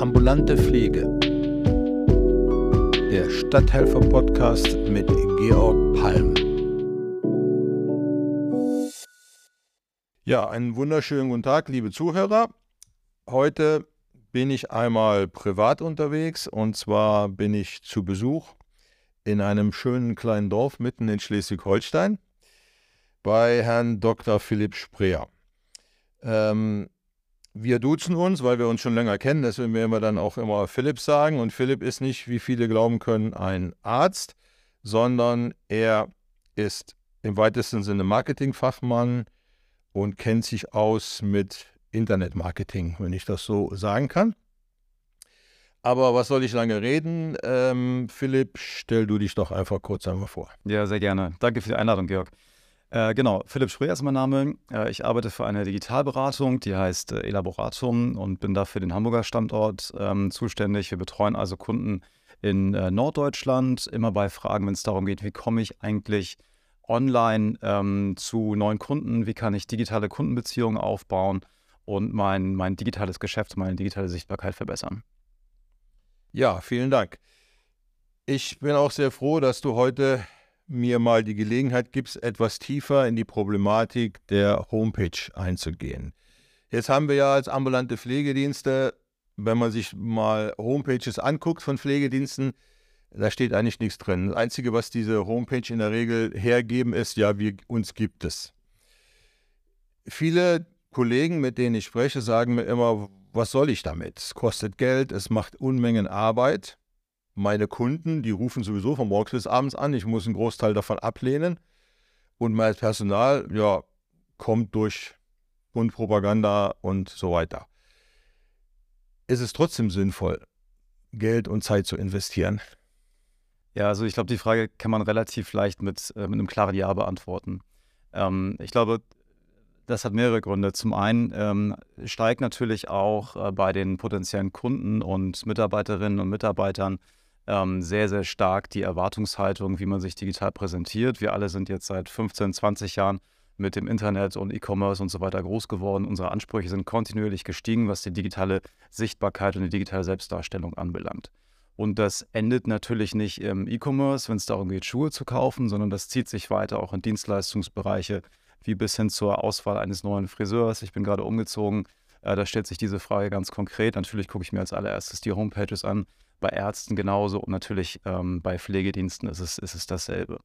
Ambulante Pflege. Der Stadthelfer-Podcast mit Georg Palm. Ja, einen wunderschönen guten Tag, liebe Zuhörer. Heute bin ich einmal privat unterwegs und zwar bin ich zu Besuch in einem schönen kleinen Dorf mitten in Schleswig-Holstein bei Herrn Dr. Philipp Spreer. Ähm, wir duzen uns, weil wir uns schon länger kennen, deswegen werden wir dann auch immer Philipp sagen. Und Philipp ist nicht, wie viele glauben können, ein Arzt, sondern er ist im weitesten Sinne Marketingfachmann und kennt sich aus mit Internetmarketing, wenn ich das so sagen kann. Aber was soll ich lange reden? Ähm, Philipp, stell du dich doch einfach kurz einmal vor. Ja, sehr gerne. Danke für die Einladung, Georg. Äh, genau, Philipp Spree ist mein Name. Äh, ich arbeite für eine Digitalberatung, die heißt äh, Elaboratum und bin dafür den Hamburger Standort ähm, zuständig. Wir betreuen also Kunden in äh, Norddeutschland, immer bei Fragen, wenn es darum geht, wie komme ich eigentlich online ähm, zu neuen Kunden, wie kann ich digitale Kundenbeziehungen aufbauen und mein, mein digitales Geschäft, meine digitale Sichtbarkeit verbessern. Ja, vielen Dank. Ich bin auch sehr froh, dass du heute mir mal die Gelegenheit gibst, etwas tiefer in die Problematik der Homepage einzugehen. Jetzt haben wir ja als ambulante Pflegedienste, wenn man sich mal Homepages anguckt von Pflegediensten, da steht eigentlich nichts drin. Das Einzige, was diese Homepage in der Regel hergeben, ist, ja, wir, uns gibt es. Viele Kollegen, mit denen ich spreche, sagen mir immer, was soll ich damit? Es kostet Geld, es macht Unmengen Arbeit meine Kunden, die rufen sowieso von morgens bis abends an. Ich muss einen Großteil davon ablehnen. Und mein Personal, ja, kommt durch Mundpropaganda und so weiter. Ist es trotzdem sinnvoll, Geld und Zeit zu investieren? Ja, also ich glaube, die Frage kann man relativ leicht mit, äh, mit einem klaren Ja beantworten. Ähm, ich glaube, das hat mehrere Gründe. Zum einen ähm, steigt natürlich auch äh, bei den potenziellen Kunden und Mitarbeiterinnen und Mitarbeitern ähm, sehr, sehr stark die Erwartungshaltung, wie man sich digital präsentiert. Wir alle sind jetzt seit 15, 20 Jahren mit dem Internet und E-Commerce und so weiter groß geworden. Unsere Ansprüche sind kontinuierlich gestiegen, was die digitale Sichtbarkeit und die digitale Selbstdarstellung anbelangt. Und das endet natürlich nicht im E-Commerce, wenn es darum geht, Schuhe zu kaufen, sondern das zieht sich weiter auch in Dienstleistungsbereiche, wie bis hin zur Auswahl eines neuen Friseurs. Ich bin gerade umgezogen. Äh, da stellt sich diese Frage ganz konkret. Natürlich gucke ich mir als allererstes die Homepages an bei Ärzten genauso und natürlich ähm, bei Pflegediensten ist es, ist es dasselbe.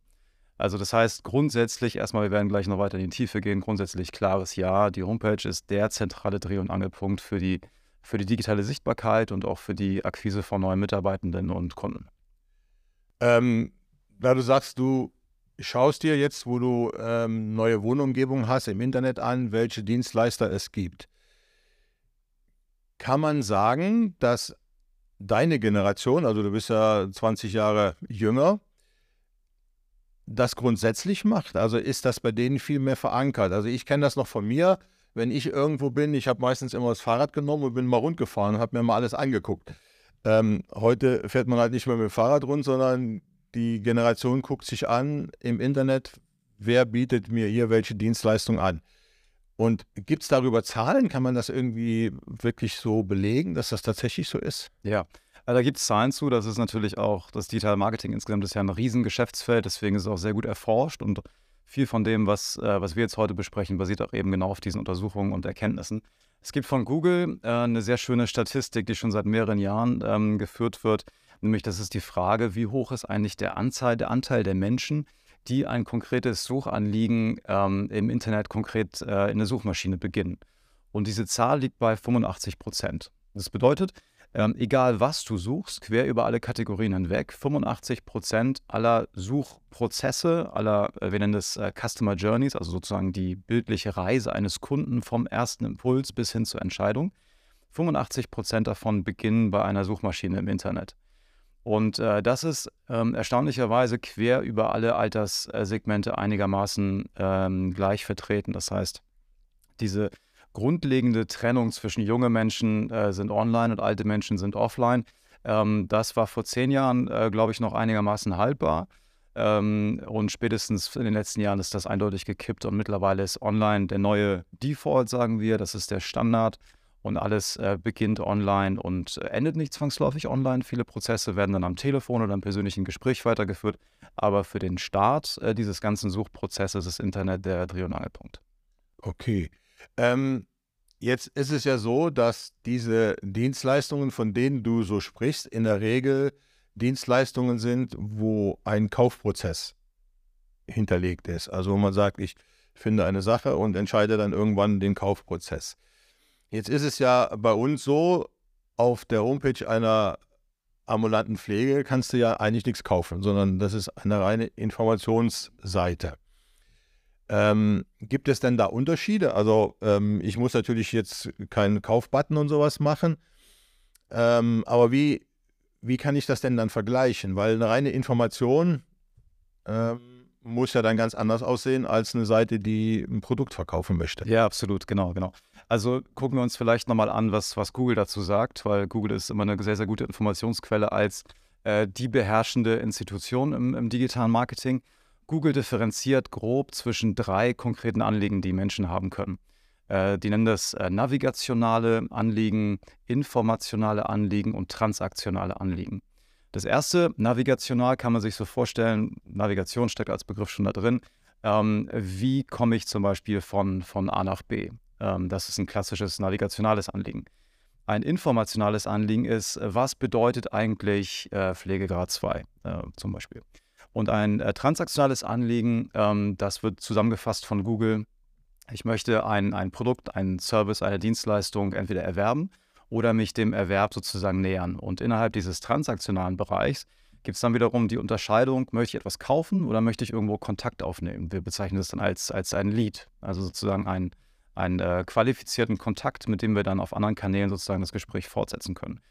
Also das heißt grundsätzlich, erstmal, wir werden gleich noch weiter in die Tiefe gehen, grundsätzlich klares Ja, die Homepage ist der zentrale Dreh- und Angelpunkt für die, für die digitale Sichtbarkeit und auch für die Akquise von neuen Mitarbeitenden und Kunden. Ähm, da du sagst, du schaust dir jetzt, wo du ähm, neue Wohnumgebungen hast, im Internet an, welche Dienstleister es gibt. Kann man sagen, dass deine Generation, also du bist ja 20 Jahre jünger, das grundsätzlich macht? Also ist das bei denen viel mehr verankert? Also ich kenne das noch von mir, wenn ich irgendwo bin, ich habe meistens immer das Fahrrad genommen und bin mal rundgefahren und habe mir mal alles angeguckt. Ähm, heute fährt man halt nicht mehr mit dem Fahrrad rund, sondern die Generation guckt sich an im Internet, wer bietet mir hier welche Dienstleistung an. Und gibt es darüber Zahlen? Kann man das irgendwie wirklich so belegen, dass das tatsächlich so ist? Ja, also da gibt es Zahlen zu. Das ist natürlich auch, das Digital Marketing insgesamt ist ja ein Riesengeschäftsfeld, deswegen ist es auch sehr gut erforscht und viel von dem, was, äh, was wir jetzt heute besprechen, basiert auch eben genau auf diesen Untersuchungen und Erkenntnissen. Es gibt von Google äh, eine sehr schöne Statistik, die schon seit mehreren Jahren ähm, geführt wird, nämlich das ist die Frage, wie hoch ist eigentlich der Anzahl, der Anteil der Menschen, die ein konkretes Suchanliegen ähm, im Internet konkret äh, in der Suchmaschine beginnen. Und diese Zahl liegt bei 85 Prozent. Das bedeutet, ähm, egal was du suchst, quer über alle Kategorien hinweg, 85 Prozent aller Suchprozesse, aller, äh, wir nennen das äh, Customer Journeys, also sozusagen die bildliche Reise eines Kunden vom ersten Impuls bis hin zur Entscheidung, 85 Prozent davon beginnen bei einer Suchmaschine im Internet. Und äh, das ist ähm, erstaunlicherweise quer über alle Alterssegmente einigermaßen ähm, gleich vertreten. Das heißt, diese grundlegende Trennung zwischen junge Menschen äh, sind online und alte Menschen sind offline, ähm, das war vor zehn Jahren, äh, glaube ich, noch einigermaßen haltbar. Ähm, und spätestens in den letzten Jahren ist das eindeutig gekippt und mittlerweile ist online der neue Default, sagen wir. Das ist der Standard. Und alles äh, beginnt online und äh, endet nicht zwangsläufig online. Viele Prozesse werden dann am Telefon oder im persönlichen Gespräch weitergeführt. Aber für den Start äh, dieses ganzen Suchprozesses ist Internet der Dreh- und Angelpunkt. Okay. Ähm, jetzt ist es ja so, dass diese Dienstleistungen, von denen du so sprichst, in der Regel Dienstleistungen sind, wo ein Kaufprozess hinterlegt ist. Also man sagt, ich finde eine Sache und entscheide dann irgendwann den Kaufprozess. Jetzt ist es ja bei uns so, auf der Homepage einer ambulanten Pflege kannst du ja eigentlich nichts kaufen, sondern das ist eine reine Informationsseite. Ähm, gibt es denn da Unterschiede? Also ähm, ich muss natürlich jetzt keinen Kaufbutton und sowas machen, ähm, aber wie, wie kann ich das denn dann vergleichen? Weil eine reine Information ähm, muss ja dann ganz anders aussehen als eine Seite, die ein Produkt verkaufen möchte. Ja, absolut, genau, genau. Also gucken wir uns vielleicht nochmal an, was, was Google dazu sagt, weil Google ist immer eine sehr, sehr gute Informationsquelle als äh, die beherrschende Institution im, im digitalen Marketing. Google differenziert grob zwischen drei konkreten Anliegen, die Menschen haben können. Äh, die nennen das äh, navigationale Anliegen, informationale Anliegen und transaktionale Anliegen. Das erste, navigational, kann man sich so vorstellen, Navigation steckt als Begriff schon da drin. Ähm, wie komme ich zum Beispiel von, von A nach B? Ähm, das ist ein klassisches navigationales Anliegen. Ein informationales Anliegen ist, was bedeutet eigentlich äh, Pflegegrad 2 äh, zum Beispiel? Und ein äh, transaktionales Anliegen, ähm, das wird zusammengefasst von Google. Ich möchte ein, ein Produkt, einen Service, eine Dienstleistung entweder erwerben oder mich dem Erwerb sozusagen nähern. Und innerhalb dieses transaktionalen Bereichs gibt es dann wiederum die Unterscheidung, möchte ich etwas kaufen oder möchte ich irgendwo Kontakt aufnehmen? Wir bezeichnen das dann als, als ein Lead, also sozusagen einen, einen äh, qualifizierten Kontakt, mit dem wir dann auf anderen Kanälen sozusagen das Gespräch fortsetzen können.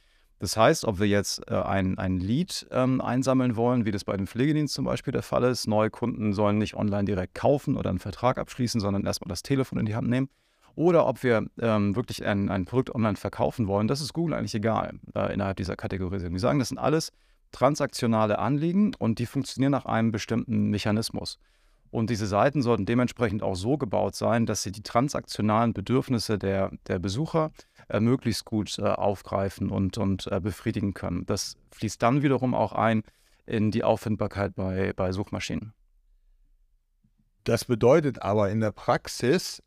Das heißt, ob wir jetzt äh, ein, ein Lead ähm, einsammeln wollen, wie das bei dem Pflegedienst zum Beispiel der Fall ist, neue Kunden sollen nicht online direkt kaufen oder einen Vertrag abschließen, sondern erstmal das Telefon in die Hand nehmen oder ob wir ähm, wirklich ein, ein Produkt online verkaufen wollen, das ist Google eigentlich egal äh, innerhalb dieser Kategorisierung. Die sagen, das sind alles transaktionale Anliegen und die funktionieren nach einem bestimmten Mechanismus. Und diese Seiten sollten dementsprechend auch so gebaut sein, dass sie die transaktionalen Bedürfnisse der, der Besucher äh, möglichst gut äh, aufgreifen und, und äh, befriedigen können. Das fließt dann wiederum auch ein in die Auffindbarkeit bei, bei Suchmaschinen. Das bedeutet aber in der Praxis,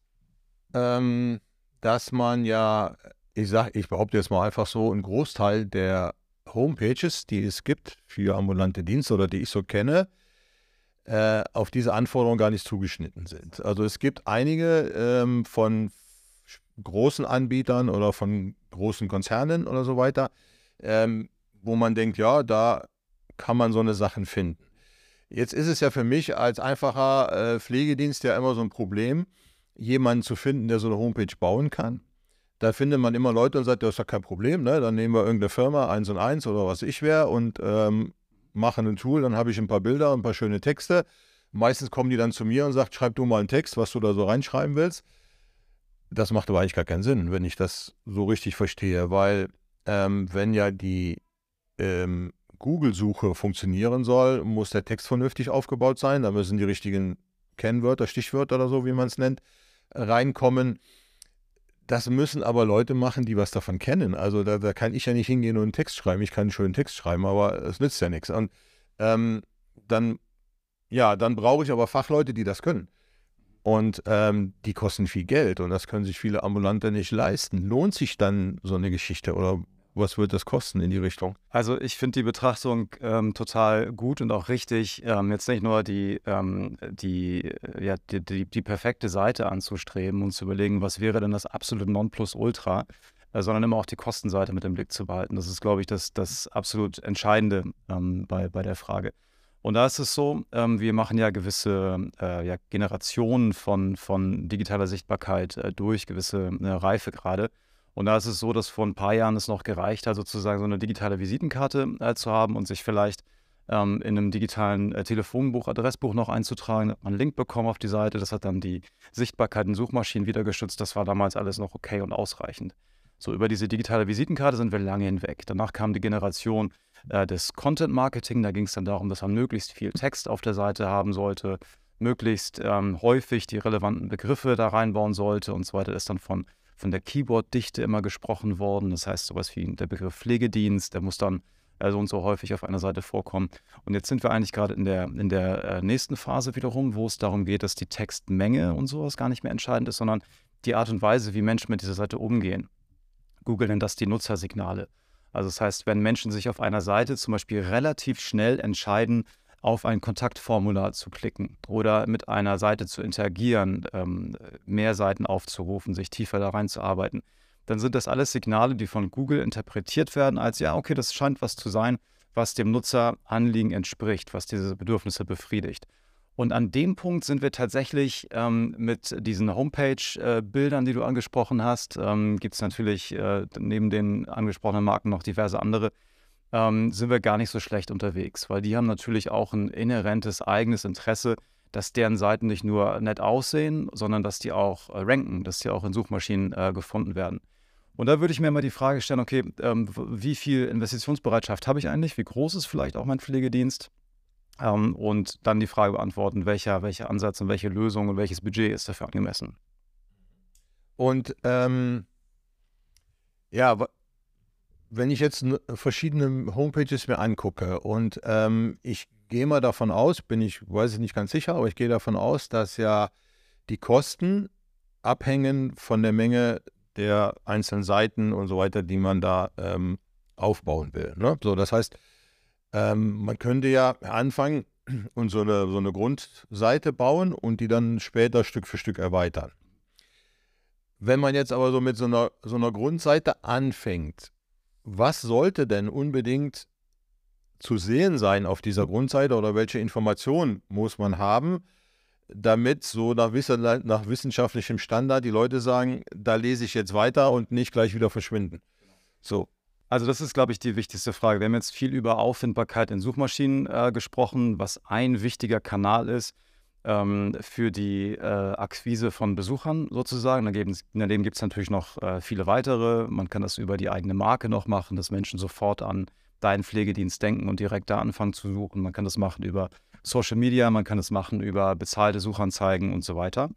ähm, dass man ja, ich sag, ich behaupte jetzt mal einfach so, einen Großteil der Homepages, die es gibt für ambulante Dienste oder die ich so kenne, äh, auf diese Anforderungen gar nicht zugeschnitten sind. Also es gibt einige ähm, von großen Anbietern oder von großen Konzernen oder so weiter, ähm, wo man denkt, ja, da kann man so eine Sachen finden. Jetzt ist es ja für mich als einfacher äh, Pflegedienst ja immer so ein Problem, jemanden zu finden, der so eine Homepage bauen kann. Da findet man immer Leute und sagt, das ist ja kein Problem, ne? dann nehmen wir irgendeine Firma, eins und eins oder was ich wäre und ähm, machen ein Tool, dann habe ich ein paar Bilder ein paar schöne Texte. Meistens kommen die dann zu mir und sagen, schreib du mal einen Text, was du da so reinschreiben willst. Das macht aber eigentlich gar keinen Sinn, wenn ich das so richtig verstehe, weil ähm, wenn ja die ähm, Google-Suche funktionieren soll, muss der Text vernünftig aufgebaut sein, da müssen die richtigen Kennwörter, Stichwörter oder so, wie man es nennt, reinkommen. Das müssen aber Leute machen, die was davon kennen. Also da, da, kann ich ja nicht hingehen und einen Text schreiben. Ich kann einen schönen Text schreiben, aber es nützt ja nichts. Und ähm, dann, ja, dann brauche ich aber Fachleute, die das können. Und ähm, die kosten viel Geld und das können sich viele Ambulante nicht leisten. Lohnt sich dann so eine Geschichte oder was wird das kosten in die Richtung? Also ich finde die Betrachtung ähm, total gut und auch richtig, ähm, jetzt nicht nur die, ähm, die, äh, ja, die, die, die, perfekte Seite anzustreben und zu überlegen, was wäre denn das absolute Nonplusultra, äh, sondern immer auch die Kostenseite mit im Blick zu behalten. Das ist, glaube ich, das, das absolut Entscheidende ähm, bei, bei der Frage. Und da ist es so, ähm, wir machen ja gewisse äh, ja, Generationen von, von digitaler Sichtbarkeit äh, durch, gewisse äh, Reife gerade. Und da ist es so, dass vor ein paar Jahren es noch gereicht hat, sozusagen so eine digitale Visitenkarte äh, zu haben und sich vielleicht ähm, in einem digitalen äh, Telefonbuch, Adressbuch noch einzutragen. Hat man einen Link bekommen auf die Seite. Das hat dann die Sichtbarkeit in Suchmaschinen wieder geschützt. Das war damals alles noch okay und ausreichend. So, über diese digitale Visitenkarte sind wir lange hinweg. Danach kam die Generation äh, des Content Marketing. Da ging es dann darum, dass man möglichst viel Text auf der Seite haben sollte, möglichst ähm, häufig die relevanten Begriffe da reinbauen sollte und so weiter. Das ist dann von von der Keyboard-Dichte immer gesprochen worden. Das heißt, sowas wie der Begriff Pflegedienst, der muss dann äh, so und so häufig auf einer Seite vorkommen. Und jetzt sind wir eigentlich gerade in der, in der äh, nächsten Phase wiederum, wo es darum geht, dass die Textmenge und sowas gar nicht mehr entscheidend ist, sondern die Art und Weise, wie Menschen mit dieser Seite umgehen. Google nennt das die Nutzersignale. Also das heißt, wenn Menschen sich auf einer Seite zum Beispiel relativ schnell entscheiden, auf ein Kontaktformular zu klicken oder mit einer Seite zu interagieren, ähm, mehr Seiten aufzurufen, sich tiefer da reinzuarbeiten, dann sind das alles Signale, die von Google interpretiert werden als, ja, okay, das scheint was zu sein, was dem Nutzeranliegen entspricht, was diese Bedürfnisse befriedigt. Und an dem Punkt sind wir tatsächlich ähm, mit diesen Homepage-Bildern, die du angesprochen hast, ähm, gibt es natürlich äh, neben den angesprochenen Marken noch diverse andere, ähm, sind wir gar nicht so schlecht unterwegs, weil die haben natürlich auch ein inhärentes eigenes Interesse, dass deren Seiten nicht nur nett aussehen, sondern dass die auch äh, ranken, dass die auch in Suchmaschinen äh, gefunden werden. Und da würde ich mir mal die Frage stellen, okay, ähm, wie viel Investitionsbereitschaft habe ich eigentlich? Wie groß ist vielleicht auch mein Pflegedienst? Ähm, und dann die Frage beantworten, welcher, welcher Ansatz und welche Lösung und welches Budget ist dafür angemessen. Und ähm, ja, wenn ich jetzt verschiedene Homepages mir angucke und ähm, ich gehe mal davon aus, bin ich, weiß ich nicht ganz sicher, aber ich gehe davon aus, dass ja die Kosten abhängen von der Menge der einzelnen Seiten und so weiter, die man da ähm, aufbauen will. Ne? So, das heißt, ähm, man könnte ja anfangen und so eine, so eine Grundseite bauen und die dann später Stück für Stück erweitern. Wenn man jetzt aber so mit so einer, so einer Grundseite anfängt, was sollte denn unbedingt zu sehen sein auf dieser Grundseite oder welche Informationen muss man haben, damit so nach, nach wissenschaftlichem Standard die Leute sagen, da lese ich jetzt weiter und nicht gleich wieder verschwinden. So, also das ist, glaube ich, die wichtigste Frage. Wir haben jetzt viel über Auffindbarkeit in Suchmaschinen äh, gesprochen, was ein wichtiger Kanal ist ähm, für die äh, Akquise von Besuchern sozusagen. Daneben gibt es natürlich noch äh, viele weitere. Man kann das über die eigene Marke noch machen, dass Menschen sofort an deinen Pflegedienst denken und direkt da anfangen zu suchen. Man kann das machen über Social Media, man kann das machen über bezahlte Suchanzeigen und so weiter.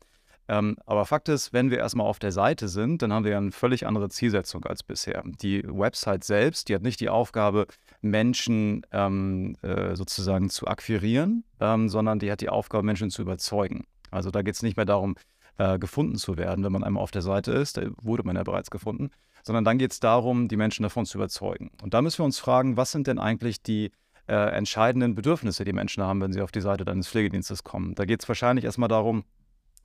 Ähm, aber Fakt ist, wenn wir erstmal auf der Seite sind, dann haben wir eine völlig andere Zielsetzung als bisher. Die Website selbst, die hat nicht die Aufgabe, Menschen ähm, äh, sozusagen zu akquirieren, ähm, sondern die hat die Aufgabe, Menschen zu überzeugen. Also da geht es nicht mehr darum, äh, gefunden zu werden, wenn man einmal auf der Seite ist, da wurde man ja bereits gefunden, sondern dann geht es darum, die Menschen davon zu überzeugen. Und da müssen wir uns fragen, was sind denn eigentlich die äh, entscheidenden Bedürfnisse, die Menschen haben, wenn sie auf die Seite deines Pflegedienstes kommen? Da geht es wahrscheinlich erstmal darum,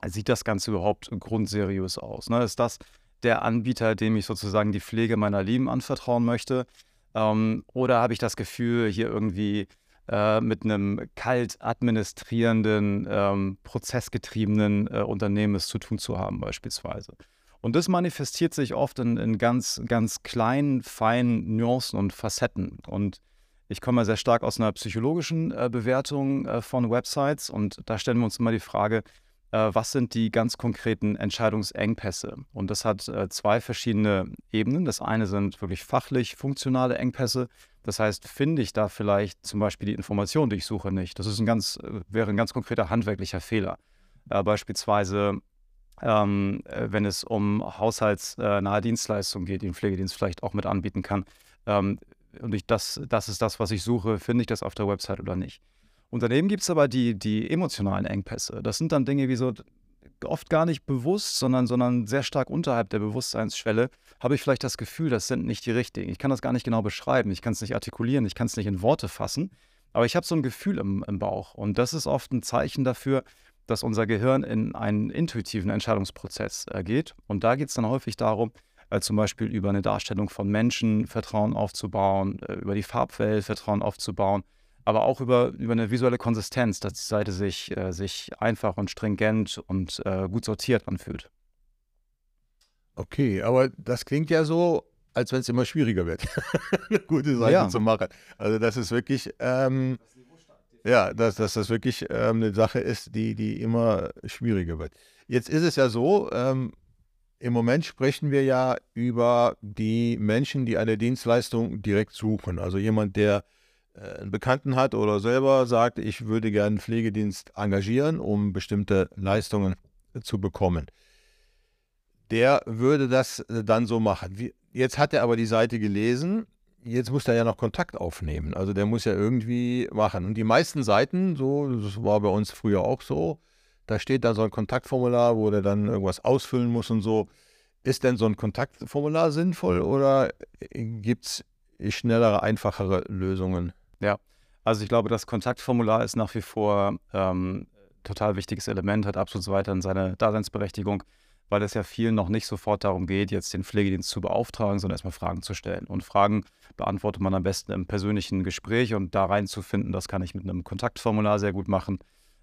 sieht das Ganze überhaupt grundseriös aus? Ne? Ist das der Anbieter, dem ich sozusagen die Pflege meiner Lieben anvertrauen möchte? Ähm, oder habe ich das Gefühl, hier irgendwie äh, mit einem kalt administrierenden, ähm, prozessgetriebenen äh, Unternehmen es zu tun zu haben, beispielsweise? Und das manifestiert sich oft in, in ganz, ganz kleinen, feinen Nuancen und Facetten. Und ich komme sehr stark aus einer psychologischen äh, Bewertung äh, von Websites und da stellen wir uns immer die Frage, was sind die ganz konkreten Entscheidungsengpässe? Und das hat äh, zwei verschiedene Ebenen. Das eine sind wirklich fachlich funktionale Engpässe. Das heißt, finde ich da vielleicht zum Beispiel die Information, die ich suche, nicht. Das ist ein ganz, äh, wäre ein ganz konkreter handwerklicher Fehler. Äh, beispielsweise, ähm, äh, wenn es um haushaltsnahe Dienstleistungen geht, die ein Pflegedienst vielleicht auch mit anbieten kann. Ähm, und ich, das, das ist das, was ich suche, finde ich das auf der Website oder nicht. Und daneben gibt es aber die, die emotionalen Engpässe. Das sind dann Dinge wie so oft gar nicht bewusst, sondern, sondern sehr stark unterhalb der Bewusstseinsschwelle, habe ich vielleicht das Gefühl, das sind nicht die richtigen. Ich kann das gar nicht genau beschreiben, ich kann es nicht artikulieren, ich kann es nicht in Worte fassen, aber ich habe so ein Gefühl im, im Bauch. Und das ist oft ein Zeichen dafür, dass unser Gehirn in einen intuitiven Entscheidungsprozess äh, geht. Und da geht es dann häufig darum, äh, zum Beispiel über eine Darstellung von Menschen Vertrauen aufzubauen, äh, über die Farbwelt Vertrauen aufzubauen aber auch über, über eine visuelle Konsistenz, dass die Seite sich, äh, sich einfach und stringent und äh, gut sortiert anfühlt. Okay, aber das klingt ja so, als wenn es immer schwieriger wird, eine gute Seite ja. zu machen. Also das ist wirklich, ähm, ja, dass, dass das wirklich ähm, eine Sache ist, die, die immer schwieriger wird. Jetzt ist es ja so, ähm, im Moment sprechen wir ja über die Menschen, die eine Dienstleistung direkt suchen. Also jemand, der einen Bekannten hat oder selber sagt, ich würde gerne einen Pflegedienst engagieren, um bestimmte Leistungen zu bekommen. der würde das äh, dann so machen. Jetzt hat er aber die Seite gelesen, jetzt muss er ja noch Kontakt aufnehmen. Also der muss ja irgendwie machen. Und die meisten Seiten, so, das war bei uns früher auch so, da steht dann so ein Kontaktformular, wo der dann irgendwas ausfüllen muss und so. Ist denn so ein Kontaktformular sinnvoll oder gibt es schnellere, einfachere Lösungen? Ja, also ich glaube, das Kontaktformular ist nach wie vor ähm, total wichtiges Element, hat absolut weiterhin seine Daseinsberechtigung weil es ja vielen noch nicht sofort darum geht, jetzt den Pflegedienst zu beauftragen, sondern erstmal Fragen zu stellen. Und Fragen beantwortet man am besten im persönlichen Gespräch und da reinzufinden, das kann ich mit einem Kontaktformular sehr gut machen.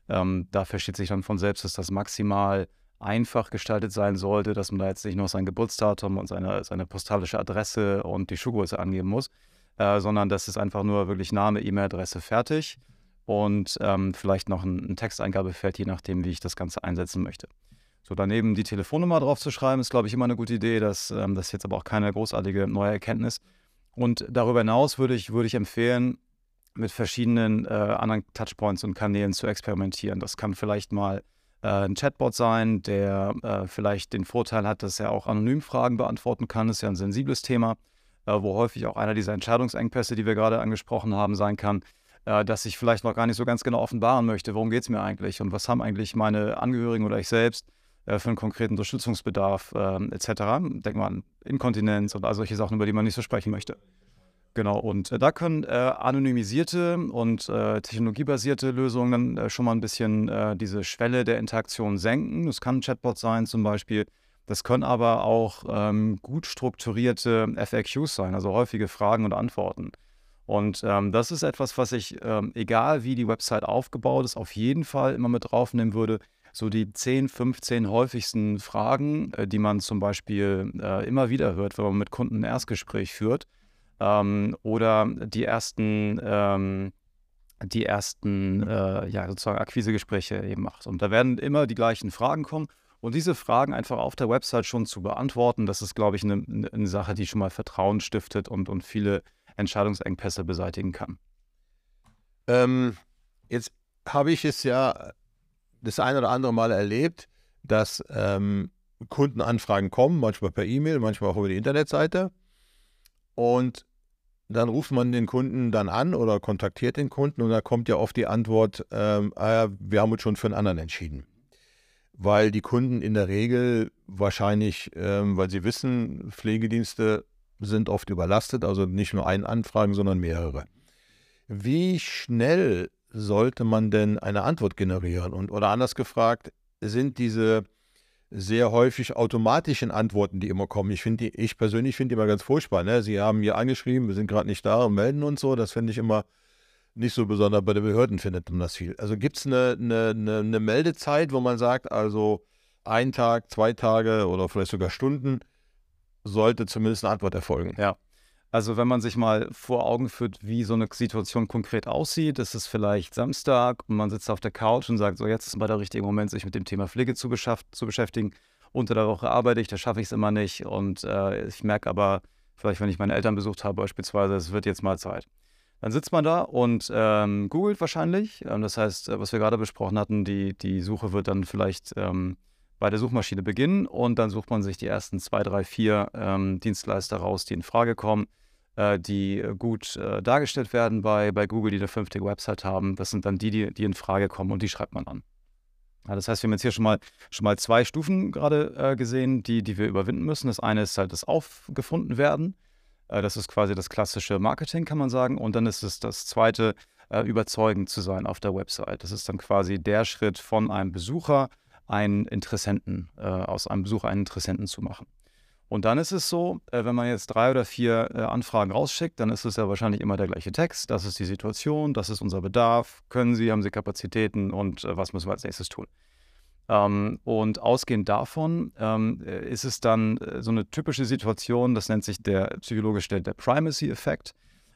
Ähm, da versteht sich dann von selbst, dass das maximal einfach gestaltet sein sollte, dass man da jetzt nicht noch sein Geburtsdatum und seine, seine postalische Adresse und die Schuhgröße angeben muss, äh, sondern das ist einfach nur wirklich Name, E-Mail-Adresse fertig und ähm, vielleicht noch ein, ein Texteingabefeld, je nachdem, wie ich das Ganze einsetzen möchte. So daneben die Telefonnummer drauf zu schreiben, ist, glaube ich, immer eine gute Idee. Das, ähm, das ist jetzt aber auch keine großartige neue Erkenntnis. Und darüber hinaus würde ich, würde ich empfehlen, mit verschiedenen äh, anderen Touchpoints und Kanälen zu experimentieren. Das kann vielleicht mal äh, ein Chatbot sein, der äh, vielleicht den Vorteil hat, dass er auch anonym Fragen beantworten kann. Das ist ja ein sensibles Thema, wo häufig auch einer dieser Entscheidungsengpässe, die wir gerade angesprochen haben, sein kann äh, dass ich vielleicht noch gar nicht so ganz genau offenbaren möchte, worum geht es mir eigentlich und was haben eigentlich meine Angehörigen oder ich selbst äh, für einen konkreten Unterstützungsbedarf äh, etc. Denkt man an Inkontinenz und all solche Sachen, über die man nicht so sprechen möchte. Genau, und äh, da können äh, anonymisierte und äh, technologiebasierte Lösungen dann äh, schon mal ein bisschen diese Schwelle der Interaktion senken. Das kann ein Chatbot sein zum Beispiel. Das können aber auch ähm, gut strukturierte FAQs sein, also häufige Fragen und Antworten. Und ähm, das ist etwas, was ich, ähm, egal wie die Website aufgebaut ist, auf jeden Fall immer mit draufnehmen würde, so die 10, 15 häufigsten Fragen, äh, die man zum Beispiel äh, immer wieder hört, wenn man mit Kunden ein Erstgespräch führt. Ähm, oder die ersten, ähm, die ersten äh, ja, sozusagen Akquisegespräche eben macht. Und da werden immer die gleichen Fragen kommen. Und diese Fragen einfach auf der Website schon zu beantworten, das ist, glaube ich, eine, eine Sache, die schon mal Vertrauen stiftet und, und viele Entscheidungsengpässe beseitigen kann. Ähm, jetzt habe ich es ja das ein oder andere Mal erlebt, dass ähm, Kundenanfragen kommen, manchmal per E-Mail, manchmal auch über die Internetseite. Und dann ruft man den Kunden dann an oder kontaktiert den Kunden und da kommt ja oft die Antwort, ähm, ah, wir haben uns schon für einen anderen entschieden. Weil die Kunden in der Regel wahrscheinlich, ähm, weil sie wissen, Pflegedienste sind oft überlastet, also nicht nur ein Anfragen, sondern mehrere. Wie schnell sollte man denn eine Antwort generieren? Und, oder anders gefragt, sind diese sehr häufig automatischen Antworten, die immer kommen. Ich finde ich persönlich finde die immer ganz furchtbar. Ne? Sie haben hier angeschrieben, wir sind gerade nicht da und melden uns so. Das finde ich immer nicht so besonders. Bei den Behörden findet man das viel. Also gibt es eine, eine, eine, Meldezeit, wo man sagt, also ein Tag, zwei Tage oder vielleicht sogar Stunden sollte zumindest eine Antwort erfolgen. Ja. Also wenn man sich mal vor Augen führt, wie so eine Situation konkret aussieht, ist es vielleicht Samstag und man sitzt auf der Couch und sagt, so jetzt ist mal der richtige Moment, sich mit dem Thema Pflege zu, zu beschäftigen. Unter der Woche arbeite ich, da schaffe ich es immer nicht und äh, ich merke aber, vielleicht wenn ich meine Eltern besucht habe beispielsweise, es wird jetzt mal Zeit. Dann sitzt man da und ähm, googelt wahrscheinlich. Ähm, das heißt, äh, was wir gerade besprochen hatten, die, die Suche wird dann vielleicht ähm, bei der Suchmaschine beginnen und dann sucht man sich die ersten zwei, drei, vier ähm, Dienstleister raus, die in Frage kommen äh, die äh, gut äh, dargestellt werden bei, bei Google, die eine vernünftige Website haben. Das sind dann die, die, die in Frage kommen und die schreibt man an. Ja, das heißt, wir haben jetzt hier schon mal, schon mal zwei Stufen gerade äh, gesehen, die, die wir überwinden müssen. Das eine ist halt das Aufgefunden werden. Äh, das ist quasi das klassische Marketing, kann man sagen. Und dann ist es das zweite, äh, überzeugend zu sein auf der Website. Das ist dann quasi der Schritt von einem Besucher, einen Interessenten, aus einem Besucher einen Interessenten zu machen. Und dann ist es so, äh, wenn man jetzt drei oder vier äh, Anfragen rausschickt, dann ist es ja wahrscheinlich immer der gleiche Text. Das ist die Situation, das ist unser Bedarf. Können Sie, haben Sie Kapazitäten und äh, was müssen wir als nächstes tun? Ähm, und ausgehend davon ähm, ist es dann so eine typische Situation, das nennt sich der psychologisch der, der Primacy-Effekt,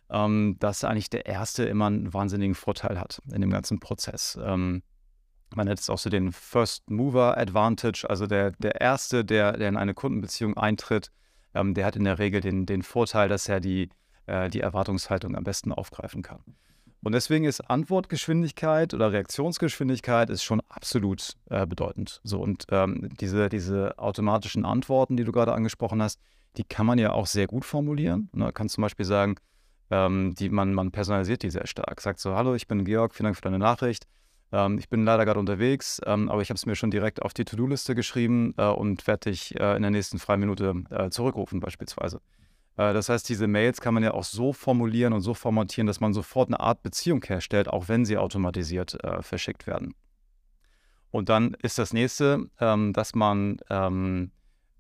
ähm, dass eigentlich der Erste immer einen wahnsinnigen Vorteil hat in dem ganzen Prozess. Man nennt es auch so den First Mover Advantage, also der, der Erste, der, der in eine Kundenbeziehung eintritt, ähm, der hat in der Regel den, den Vorteil, dass er die, äh, die Erwartungshaltung am besten aufgreifen kann. Und deswegen ist Antwortgeschwindigkeit oder Reaktionsgeschwindigkeit ist schon absolut äh, bedeutend. So und ähm, diese, diese automatischen Antworten, die du gerade angesprochen hast, die kann man ja auch sehr gut formulieren. Man ne? kann zum Beispiel sagen, ähm, die, man, man personalisiert die sehr stark. Sagt so, hallo, ich bin Georg, vielen Dank für deine Nachricht. Ähm, ich bin leider gerade unterwegs, ähm, aber ich habe es mir schon direkt auf die To-Do-Liste geschrieben äh, und werde dich äh, in der nächsten freien Minute äh, zurückrufen beispielsweise. Äh, das heißt, diese Mails kann man ja auch so formulieren und so formatieren, dass man sofort eine Art Beziehung herstellt, auch wenn sie automatisiert äh, verschickt werden. Und dann ist das nächste, ähm, dass man, ähm,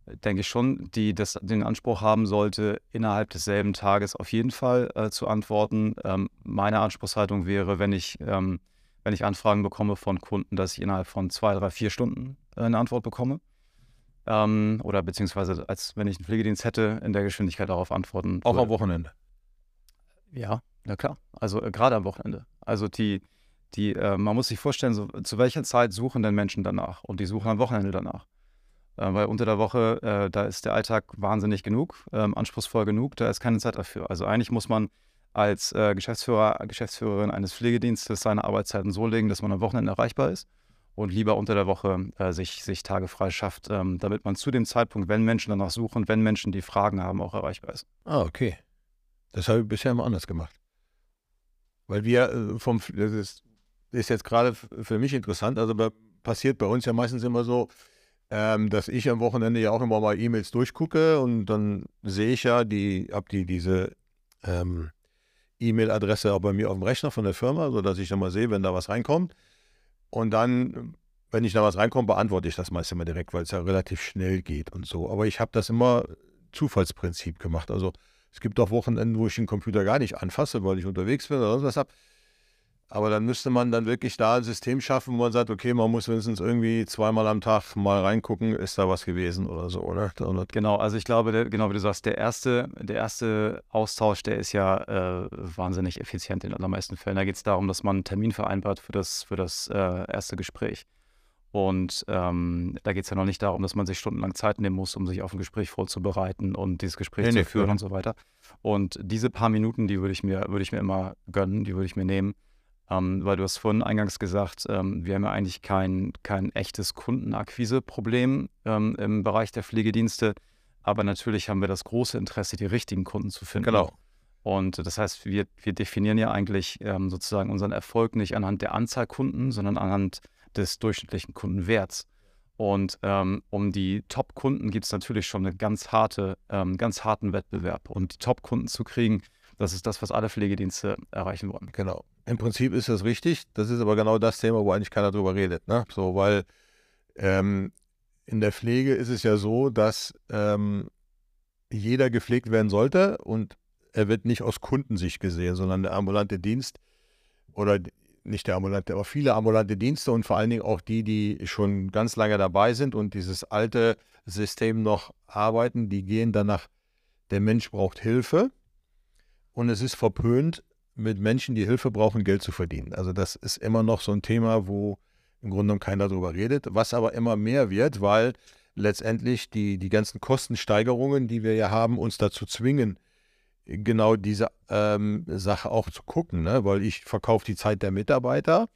denke ich schon, die das, den Anspruch haben sollte, innerhalb desselben Tages auf jeden Fall äh, zu antworten. Ähm, meine Anspruchshaltung wäre, wenn ich ähm, wenn ich Anfragen bekomme von Kunden, dass ich innerhalb von zwei, drei, vier Stunden äh, eine Antwort bekomme. Ähm, oder beziehungsweise, als wenn ich einen Pflegedienst hätte, in der Geschwindigkeit darauf antworten. Auch am Wochenende. Ja, na klar. Also äh, gerade am Wochenende. Also die, die, äh, man muss sich vorstellen, so, zu welcher Zeit suchen denn Menschen danach? Und die suchen am Wochenende danach. Äh, weil unter der Woche, äh, da ist der Alltag wahnsinnig genug, ähm, anspruchsvoll genug, da ist keine Zeit dafür. Also eigentlich muss man als äh, Geschäftsführer, Geschäftsführerin eines Pflegedienstes seine Arbeitszeiten so legen, dass man am Wochenende erreichbar ist und lieber unter der Woche äh, sich, sich Tage frei schafft, ähm, damit man zu dem Zeitpunkt, wenn Menschen danach suchen, wenn Menschen die Fragen haben, auch erreichbar ist. Ah, okay. Das habe ich bisher immer anders gemacht. Weil wir äh, vom, das ist, ist jetzt gerade für mich interessant, also bei, passiert bei uns ja meistens immer so, ähm, dass ich am Wochenende ja auch immer mal E-Mails durchgucke und dann sehe ich ja, die, habe die diese ähm, E-Mail-Adresse auch bei mir auf dem Rechner von der Firma, sodass ich dann mal sehe, wenn da was reinkommt. Und dann, wenn ich da was reinkomme, beantworte ich das meist immer direkt, weil es ja relativ schnell geht und so. Aber ich habe das immer Zufallsprinzip gemacht. Also es gibt auch Wochenenden, wo ich den Computer gar nicht anfasse, weil ich unterwegs bin oder sonst was habe. Aber dann müsste man dann wirklich da ein System schaffen, wo man sagt, okay, man muss wenigstens irgendwie zweimal am Tag mal reingucken, ist da was gewesen oder so, oder? Genau, also ich glaube, der, genau wie du sagst, der erste, der erste Austausch, der ist ja äh, wahnsinnig effizient in den allermeisten Fällen. Da geht es darum, dass man einen Termin vereinbart für das, für das äh, erste Gespräch. Und ähm, da geht es ja noch nicht darum, dass man sich stundenlang Zeit nehmen muss, um sich auf ein Gespräch vorzubereiten und dieses Gespräch nee, zu nee, führen ja. und so weiter. Und diese paar Minuten, die würde ich mir, würde ich mir immer gönnen, die würde ich mir nehmen ähm, weil du hast vorhin eingangs gesagt, ähm, wir haben ja eigentlich kein, kein echtes Kundenakquiseproblem ähm, im Bereich der Pflegedienste, aber natürlich haben wir das große Interesse, die richtigen Kunden zu finden. Genau. Und das heißt, wir, wir definieren ja eigentlich ähm, sozusagen unseren Erfolg nicht anhand der Anzahl Kunden, sondern anhand des durchschnittlichen Kundenwerts. Und ähm, um die Top-Kunden gibt es natürlich schon einen ganz, harte, ähm, ganz harten Wettbewerb. Und die Top-Kunden zu kriegen, das ist das, was alle Pflegedienste erreichen wollen. Genau. Im Prinzip ist das richtig. Das ist aber genau das Thema, wo eigentlich keiner drüber redet. Ne? So, weil ähm, in der Pflege ist es ja so, dass ähm, jeder gepflegt werden sollte und er wird nicht aus Kundensicht gesehen, sondern der ambulante Dienst oder nicht der ambulante, aber viele ambulante Dienste und vor allen Dingen auch die, die schon ganz lange dabei sind und dieses alte System noch arbeiten, die gehen danach, der Mensch braucht Hilfe und es ist verpönt, mit Menschen, die Hilfe brauchen, Geld zu verdienen. Also das ist immer noch so ein Thema, wo im Grunde genommen keiner darüber redet, was aber immer mehr wird, weil letztendlich die, die ganzen Kostensteigerungen, die wir ja haben, uns dazu zwingen, genau diese ähm, Sache auch zu gucken, ne? weil ich verkaufe die Zeit der Mitarbeiter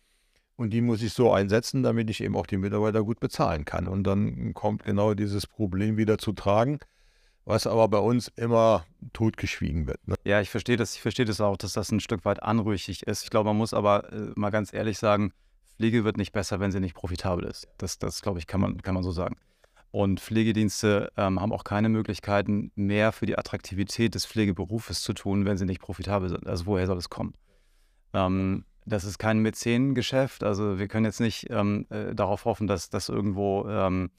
und die muss ich so einsetzen, damit ich eben auch die Mitarbeiter gut bezahlen kann. Und dann kommt genau dieses Problem wieder zu tragen, was aber bei uns immer totgeschwiegen wird. Ne? Ja, ich verstehe das, ich verstehe das auch, dass das ein Stück weit anrüchig ist. Ich glaube, man muss aber äh, mal ganz ehrlich sagen, Pflege wird nicht besser, wenn sie nicht profitabel ist. Das, das glaube ich, kann man, kann man so sagen. Und Pflegedienste ähm, haben auch keine Möglichkeiten, mehr für die Attraktivität des Pflegeberufes zu tun, wenn sie nicht profitabel sind. Also woher soll es kommen? Ähm, das ist kein Mäzenengeschäft. Also wir können jetzt nicht ähm, äh, darauf hoffen, dass, dass irgendwo ähm,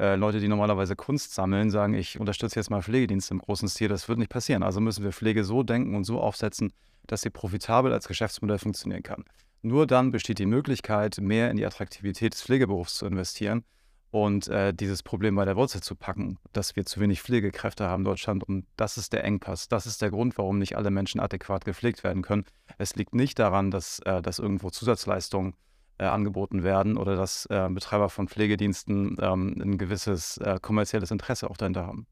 äh, Leute, die normalerweise Kunst sammeln, sagen, ich unterstütze jetzt mal Pflegedienste im großen Stil. Das wird nicht passieren. Also müssen wir Pflege so denken und so aufsetzen, dass sie profitabel als Geschäftsmodell funktionieren kann. Nur dann besteht die Möglichkeit, mehr in die Attraktivität des Pflegeberufs zu investieren und äh, dieses Problem bei der Wurzel zu packen, dass wir zu wenig Pflegekräfte haben in Deutschland. Und das ist der Engpass. Das ist der Grund, warum nicht alle Menschen adäquat gepflegt werden können. Es liegt nicht daran, dass, äh, dass irgendwo Zusatzleistungen äh, angeboten werden oder dass äh, Betreiber von Pflegediensten ähm, ein gewisses äh, kommerzielles Interesse auch dahinter haben.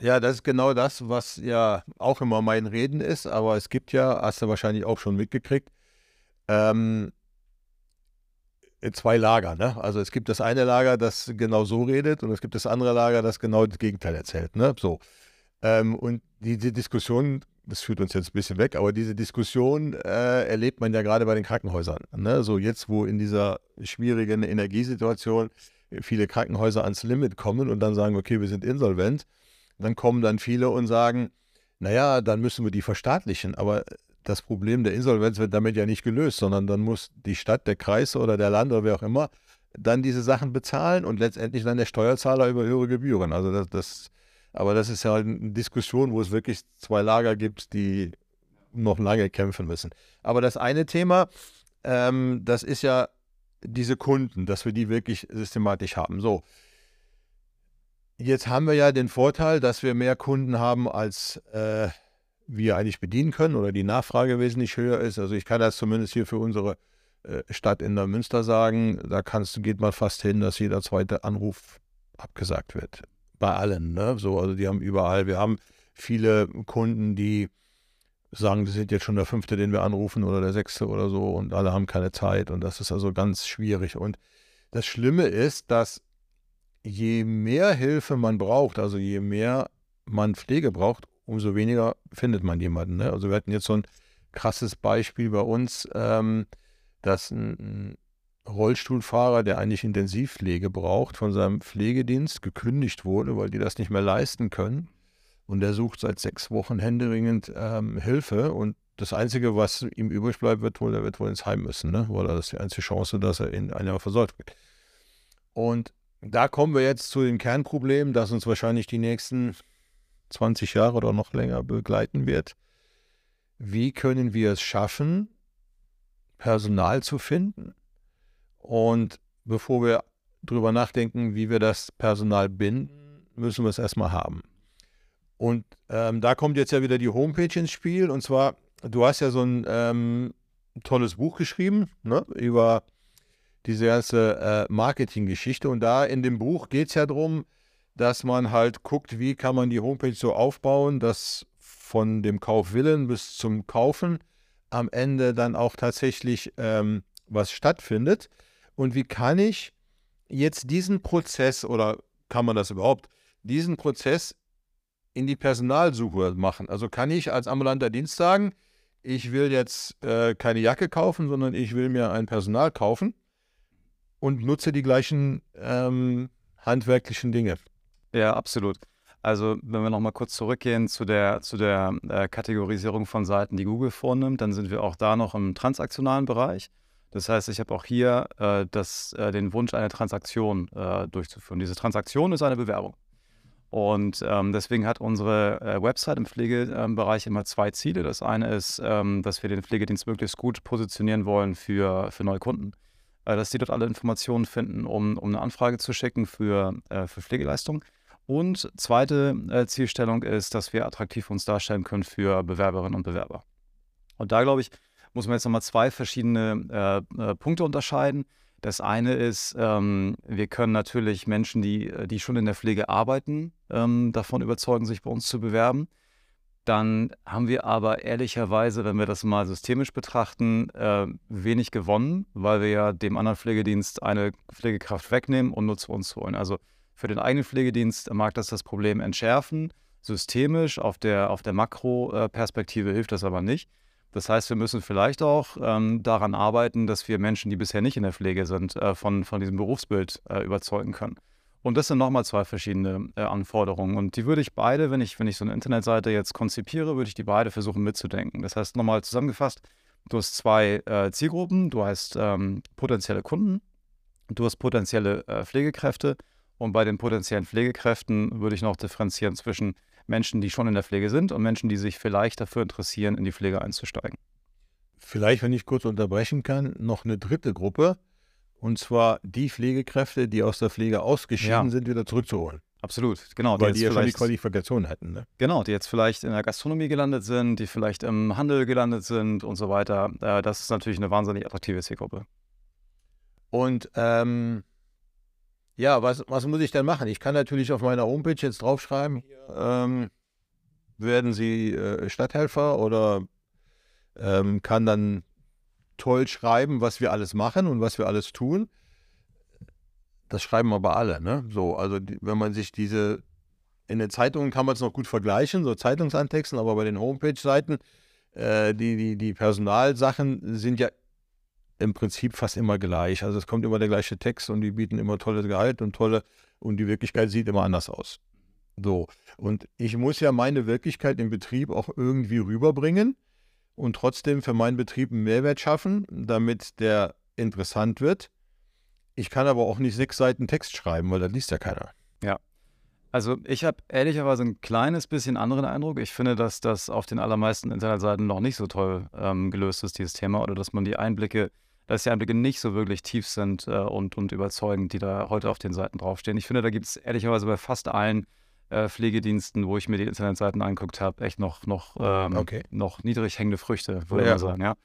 Ja, das ist genau das, was ja auch immer mein Reden ist, aber es gibt ja, hast du wahrscheinlich auch schon mitgekriegt, ähm, zwei Lager. Ne? Also es gibt das eine Lager, das genau so redet und es gibt das andere Lager, das genau das Gegenteil erzählt. Ne? So. Ähm, und diese Diskussion, das führt uns jetzt ein bisschen weg, aber diese Diskussion äh, erlebt man ja gerade bei den Krankenhäusern. Ne? So jetzt, wo in dieser schwierigen Energiesituation viele Krankenhäuser ans Limit kommen und dann sagen, okay, wir sind insolvent, dann kommen dann viele und sagen, naja, dann müssen wir die verstaatlichen. Aber das Problem der Insolvenz wird damit ja nicht gelöst, sondern dann muss die Stadt, der Kreis oder der Land oder wer auch immer dann diese Sachen bezahlen und letztendlich dann der Steuerzahler über höhere Gebühren. Also das, das aber das ist ja halt eine Diskussion, wo es wirklich zwei Lager gibt, die noch lange kämpfen müssen. Aber das eine Thema, ähm, das ist ja diese Kunden, dass wir die wirklich systematisch haben. So, jetzt haben wir ja den Vorteil, dass wir mehr Kunden haben, als äh, wir eigentlich bedienen können oder die Nachfrage wesentlich höher ist. Also ich kann das zumindest hier für unsere äh, Stadt in der Münster sagen. Da kannst, geht man fast hin, dass jeder zweite Anruf abgesagt wird. Bei allen. Ne? So, also die haben überall. Wir haben viele Kunden, die sagen, das sind jetzt schon der fünfte, den wir anrufen oder der sechste oder so und alle haben keine Zeit und das ist also ganz schwierig. Und das Schlimme ist, dass je mehr Hilfe man braucht, also je mehr man Pflege braucht, umso weniger findet man jemanden. Ne? Also wir hatten jetzt so ein krasses Beispiel bei uns, ähm, dass ein, Rollstuhlfahrer, der eigentlich Intensivpflege braucht, von seinem Pflegedienst gekündigt wurde, weil die das nicht mehr leisten können. Und der sucht seit sechs Wochen händeringend ähm, Hilfe. Und das Einzige, was ihm übrig bleibt, wird wohl, er wird wohl ins Heim müssen, ne? weil das ist die einzige Chance, dass er in einer versorgt wird. Und da kommen wir jetzt zu dem Kernproblem, das uns wahrscheinlich die nächsten 20 Jahre oder noch länger begleiten wird. Wie können wir es schaffen, Personal zu finden? Und bevor wir darüber nachdenken, wie wir das Personal binden, müssen wir es erstmal haben. Und ähm, da kommt jetzt ja wieder die Homepage ins Spiel. Und zwar, du hast ja so ein ähm, tolles Buch geschrieben ne, über diese ganze äh, Marketinggeschichte. Und da in dem Buch geht es ja darum, dass man halt guckt, wie kann man die Homepage so aufbauen, dass von dem Kaufwillen bis zum Kaufen am Ende dann auch tatsächlich ähm, was stattfindet. Und wie kann ich jetzt diesen Prozess oder kann man das überhaupt, diesen Prozess in die Personalsuche machen? Also kann ich als ambulanter Dienst sagen, ich will jetzt äh, keine Jacke kaufen, sondern ich will mir ein Personal kaufen und nutze die gleichen ähm, handwerklichen Dinge. Ja, absolut. Also, wenn wir nochmal kurz zurückgehen zu der, zu der äh, Kategorisierung von Seiten, die Google vornimmt, dann sind wir auch da noch im transaktionalen Bereich. Das heißt, ich habe auch hier äh, das, äh, den Wunsch, eine Transaktion äh, durchzuführen. Diese Transaktion ist eine Bewerbung. Und ähm, deswegen hat unsere äh, Website im Pflegebereich immer zwei Ziele. Das eine ist, ähm, dass wir den Pflegedienst möglichst gut positionieren wollen für, für neue Kunden. Äh, dass die dort alle Informationen finden, um, um eine Anfrage zu schicken für, äh, für Pflegeleistung. Und zweite Zielstellung ist, dass wir attraktiv uns darstellen können für Bewerberinnen und Bewerber. Und da, glaube ich, muss man jetzt nochmal zwei verschiedene äh, äh, Punkte unterscheiden. Das eine ist, ähm, wir können natürlich Menschen, die, die schon in der Pflege arbeiten, ähm, davon überzeugen, sich bei uns zu bewerben. Dann haben wir aber ehrlicherweise, wenn wir das mal systemisch betrachten, äh, wenig gewonnen, weil wir ja dem anderen Pflegedienst eine Pflegekraft wegnehmen und nur zu uns holen. Also für den eigenen Pflegedienst mag das das Problem entschärfen. Systemisch auf der, auf der Makroperspektive hilft das aber nicht. Das heißt, wir müssen vielleicht auch ähm, daran arbeiten, dass wir Menschen, die bisher nicht in der Pflege sind, äh, von, von diesem Berufsbild äh, überzeugen können. Und das sind nochmal zwei verschiedene äh, Anforderungen. Und die würde ich beide, wenn ich, wenn ich so eine Internetseite jetzt konzipiere, würde ich die beide versuchen mitzudenken. Das heißt, nochmal zusammengefasst, du hast zwei äh, Zielgruppen, du hast ähm, potenzielle Kunden, du hast potenzielle äh, Pflegekräfte. Und bei den potenziellen Pflegekräften würde ich noch differenzieren zwischen Menschen, die schon in der Pflege sind und Menschen, die sich vielleicht dafür interessieren, in die Pflege einzusteigen. Vielleicht, wenn ich kurz unterbrechen kann, noch eine dritte Gruppe, und zwar die Pflegekräfte, die aus der Pflege ausgeschieden ja. sind, wieder zurückzuholen. Absolut, genau. Weil die, die ja schon die Qualifikation hätten. Ne? Genau, die jetzt vielleicht in der Gastronomie gelandet sind, die vielleicht im Handel gelandet sind und so weiter. Äh, das ist natürlich eine wahnsinnig attraktive Zielgruppe. Und ähm, ja, was, was muss ich denn machen? Ich kann natürlich auf meiner Homepage jetzt draufschreiben, ähm, werden Sie äh, Stadthelfer oder ähm, kann dann toll schreiben, was wir alles machen und was wir alles tun. Das schreiben aber alle, ne? So, also wenn man sich diese, in den Zeitungen kann man es noch gut vergleichen, so Zeitungsantexten, aber bei den Homepage-Seiten, äh, die, die, die Personalsachen sind ja im Prinzip fast immer gleich. Also es kommt immer der gleiche Text und die bieten immer tolles Gehalt und tolle, und die Wirklichkeit sieht immer anders aus. So, und ich muss ja meine Wirklichkeit im Betrieb auch irgendwie rüberbringen und trotzdem für meinen Betrieb einen Mehrwert schaffen, damit der interessant wird. Ich kann aber auch nicht sechs Seiten Text schreiben, weil das liest ja keiner. Ja. Also ich habe ehrlicherweise ein kleines bisschen anderen Eindruck. Ich finde, dass das auf den allermeisten Internetseiten noch nicht so toll ähm, gelöst ist, dieses Thema, oder dass man die Einblicke, dass die Einblicke nicht so wirklich tief sind äh, und, und überzeugend, die da heute auf den Seiten draufstehen. Ich finde, da gibt es ehrlicherweise bei fast allen äh, Pflegediensten, wo ich mir die Internetseiten angeguckt habe, echt noch, noch, ähm, okay. noch niedrig hängende Früchte, würde ja. ich mal sagen, ja.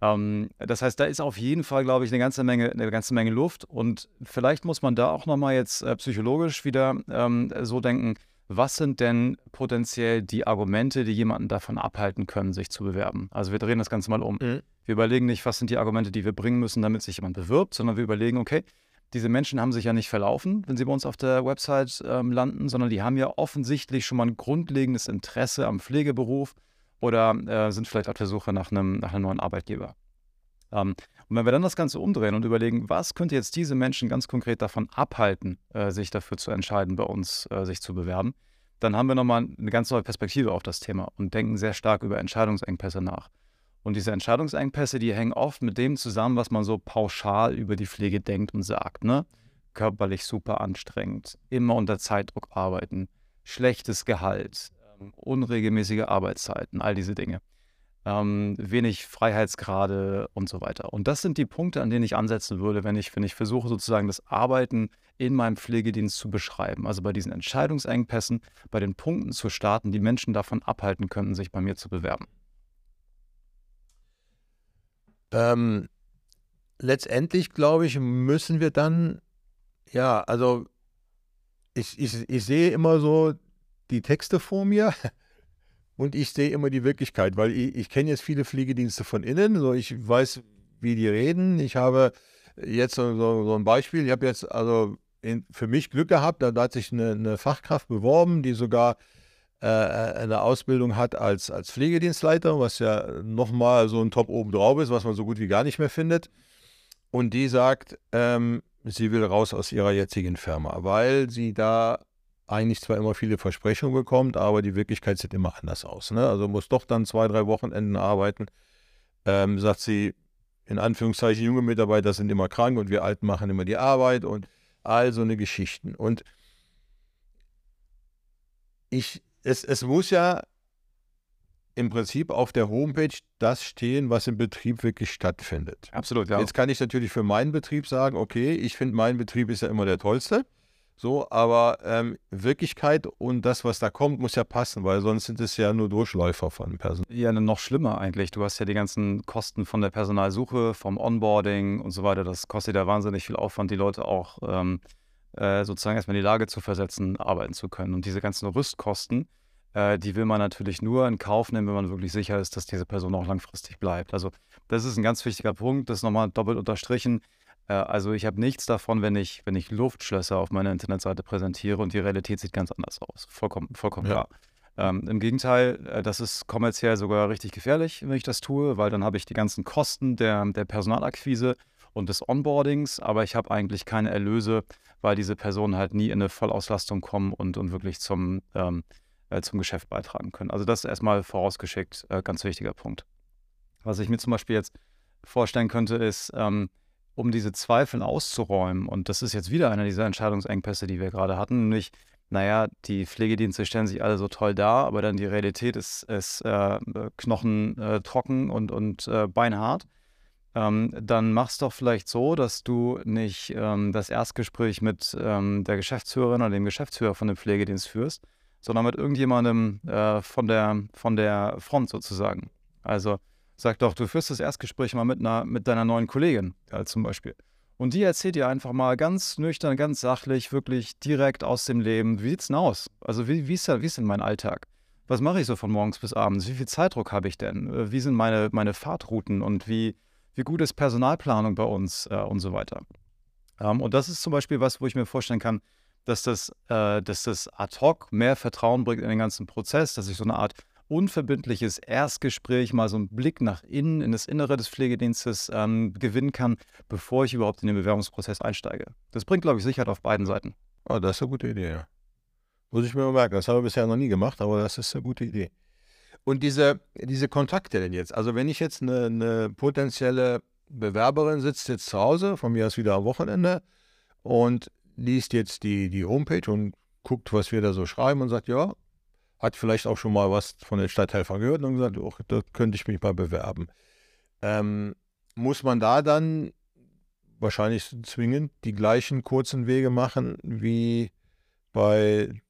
Ähm, das heißt, da ist auf jeden Fall, glaube ich, eine ganze Menge, eine ganze Menge Luft. Und vielleicht muss man da auch nochmal jetzt äh, psychologisch wieder ähm, so denken, was sind denn potenziell die Argumente, die jemanden davon abhalten können, sich zu bewerben? Also wir drehen das Ganze mal um. Mhm. Wir überlegen nicht, was sind die Argumente, die wir bringen müssen, damit sich jemand bewirbt, sondern wir überlegen, okay, diese Menschen haben sich ja nicht verlaufen, wenn sie bei uns auf der Website ähm, landen, sondern die haben ja offensichtlich schon mal ein grundlegendes Interesse am Pflegeberuf oder äh, sind vielleicht auf der Suche nach einem, nach einem neuen Arbeitgeber. Ähm, und wenn wir dann das Ganze umdrehen und überlegen, was könnte jetzt diese Menschen ganz konkret davon abhalten, äh, sich dafür zu entscheiden, bei uns äh, sich zu bewerben, dann haben wir nochmal eine ganz neue Perspektive auf das Thema und denken sehr stark über Entscheidungsengpässe nach. Und diese Entscheidungsengpässe, die hängen oft mit dem zusammen, was man so pauschal über die Pflege denkt und sagt. Ne? Körperlich super anstrengend, immer unter Zeitdruck arbeiten, schlechtes Gehalt, ähm, unregelmäßige Arbeitszeiten, all diese Dinge. Ähm, wenig Freiheitsgrade und so weiter. Und das sind die Punkte, an denen ich ansetzen würde, wenn ich, wenn ich versuche, sozusagen das Arbeiten in meinem Pflegedienst zu beschreiben. Also bei diesen Entscheidungsengpässen, bei den Punkten zu starten, die Menschen davon abhalten könnten, sich bei mir zu bewerben. Ähm, letztendlich, glaube ich, müssen wir dann, ja, also ich, ich, ich sehe immer so die Texte vor mir und ich sehe immer die Wirklichkeit, weil ich, ich kenne jetzt viele Pflegedienste von innen, so ich weiß, wie die reden. Ich habe jetzt so, so, so ein Beispiel, ich habe jetzt also in, für mich Glück gehabt, da, da hat sich eine, eine Fachkraft beworben, die sogar äh, eine Ausbildung hat als, als Pflegedienstleiter, was ja nochmal so ein Top oben drauf ist, was man so gut wie gar nicht mehr findet. Und die sagt, ähm, sie will raus aus ihrer jetzigen Firma, weil sie da eigentlich zwar immer viele Versprechungen bekommt, aber die Wirklichkeit sieht immer anders aus. Ne? Also muss doch dann zwei, drei Wochenenden arbeiten. Ähm, sagt sie, in Anführungszeichen, junge Mitarbeiter sind immer krank und wir Alten machen immer die Arbeit und all so eine Geschichten. Und ich es, es muss ja im Prinzip auf der Homepage das stehen, was im Betrieb wirklich stattfindet. Absolut, ja. Jetzt kann ich natürlich für meinen Betrieb sagen, okay, ich finde, mein Betrieb ist ja immer der tollste. So, aber ähm, Wirklichkeit und das, was da kommt, muss ja passen, weil sonst sind es ja nur Durchläufer von Personal. Ja, noch schlimmer eigentlich. Du hast ja die ganzen Kosten von der Personalsuche, vom Onboarding und so weiter. Das kostet ja wahnsinnig viel Aufwand, die Leute auch ähm, äh, sozusagen erstmal in die Lage zu versetzen, arbeiten zu können. Und diese ganzen Rüstkosten, äh, die will man natürlich nur in Kauf nehmen, wenn man wirklich sicher ist, dass diese Person auch langfristig bleibt. Also das ist ein ganz wichtiger Punkt, das nochmal doppelt unterstrichen. Äh, also ich habe nichts davon, wenn ich, wenn ich Luftschlösser auf meiner Internetseite präsentiere und die Realität sieht ganz anders aus. Vollkommen, vollkommen ja. klar. Ähm, Im Gegenteil, äh, das ist kommerziell sogar richtig gefährlich, wenn ich das tue, weil dann habe ich die ganzen Kosten der, der Personalakquise und des Onboardings, aber ich habe eigentlich keine Erlöse, weil diese Personen halt nie in eine Vollauslastung kommen und, und wirklich zum, ähm, äh, zum Geschäft beitragen können. Also das ist erstmal vorausgeschickt, äh, ganz wichtiger Punkt. Was ich mir zum Beispiel jetzt vorstellen könnte, ist, ähm, um diese Zweifel auszuräumen, und das ist jetzt wieder einer dieser Entscheidungsengpässe, die wir gerade hatten, nämlich, naja, die Pflegedienste stellen sich alle so toll dar, aber dann die Realität ist, ist äh, knochentrocken äh, und, und äh, beinhart. Ähm, dann mach's doch vielleicht so, dass du nicht ähm, das Erstgespräch mit ähm, der Geschäftsführerin oder dem Geschäftsführer von dem Pflegedienst führst, sondern mit irgendjemandem äh, von, der, von der Front sozusagen. Also sag doch, du führst das Erstgespräch mal mit, einer, mit deiner neuen Kollegin äh, zum Beispiel. Und die erzählt dir einfach mal ganz nüchtern, ganz sachlich, wirklich direkt aus dem Leben, wie sieht's denn aus? Also wie, wie, ist, wie ist denn mein Alltag? Was mache ich so von morgens bis abends? Wie viel Zeitdruck habe ich denn? Äh, wie sind meine, meine Fahrtrouten und wie, wie gut ist Personalplanung bei uns äh, und so weiter. Ähm, und das ist zum Beispiel was, wo ich mir vorstellen kann, dass das, äh, dass das ad hoc mehr Vertrauen bringt in den ganzen Prozess, dass ich so eine Art unverbindliches Erstgespräch, mal so einen Blick nach innen, in das Innere des Pflegedienstes ähm, gewinnen kann, bevor ich überhaupt in den Bewerbungsprozess einsteige. Das bringt, glaube ich, Sicherheit auf beiden Seiten. Oh, das ist eine gute Idee, ja. Muss ich mir mal merken. Das habe ich bisher noch nie gemacht, aber das ist eine gute Idee. Und diese, diese Kontakte denn jetzt, also wenn ich jetzt eine, eine potenzielle Bewerberin sitzt jetzt zu Hause, von mir aus wieder am Wochenende und liest jetzt die, die Homepage und guckt, was wir da so schreiben und sagt, ja, hat vielleicht auch schon mal was von den Stadthelfern gehört und gesagt, oh, da könnte ich mich mal bewerben. Ähm, muss man da dann wahrscheinlich zwingend die gleichen kurzen Wege machen wie bei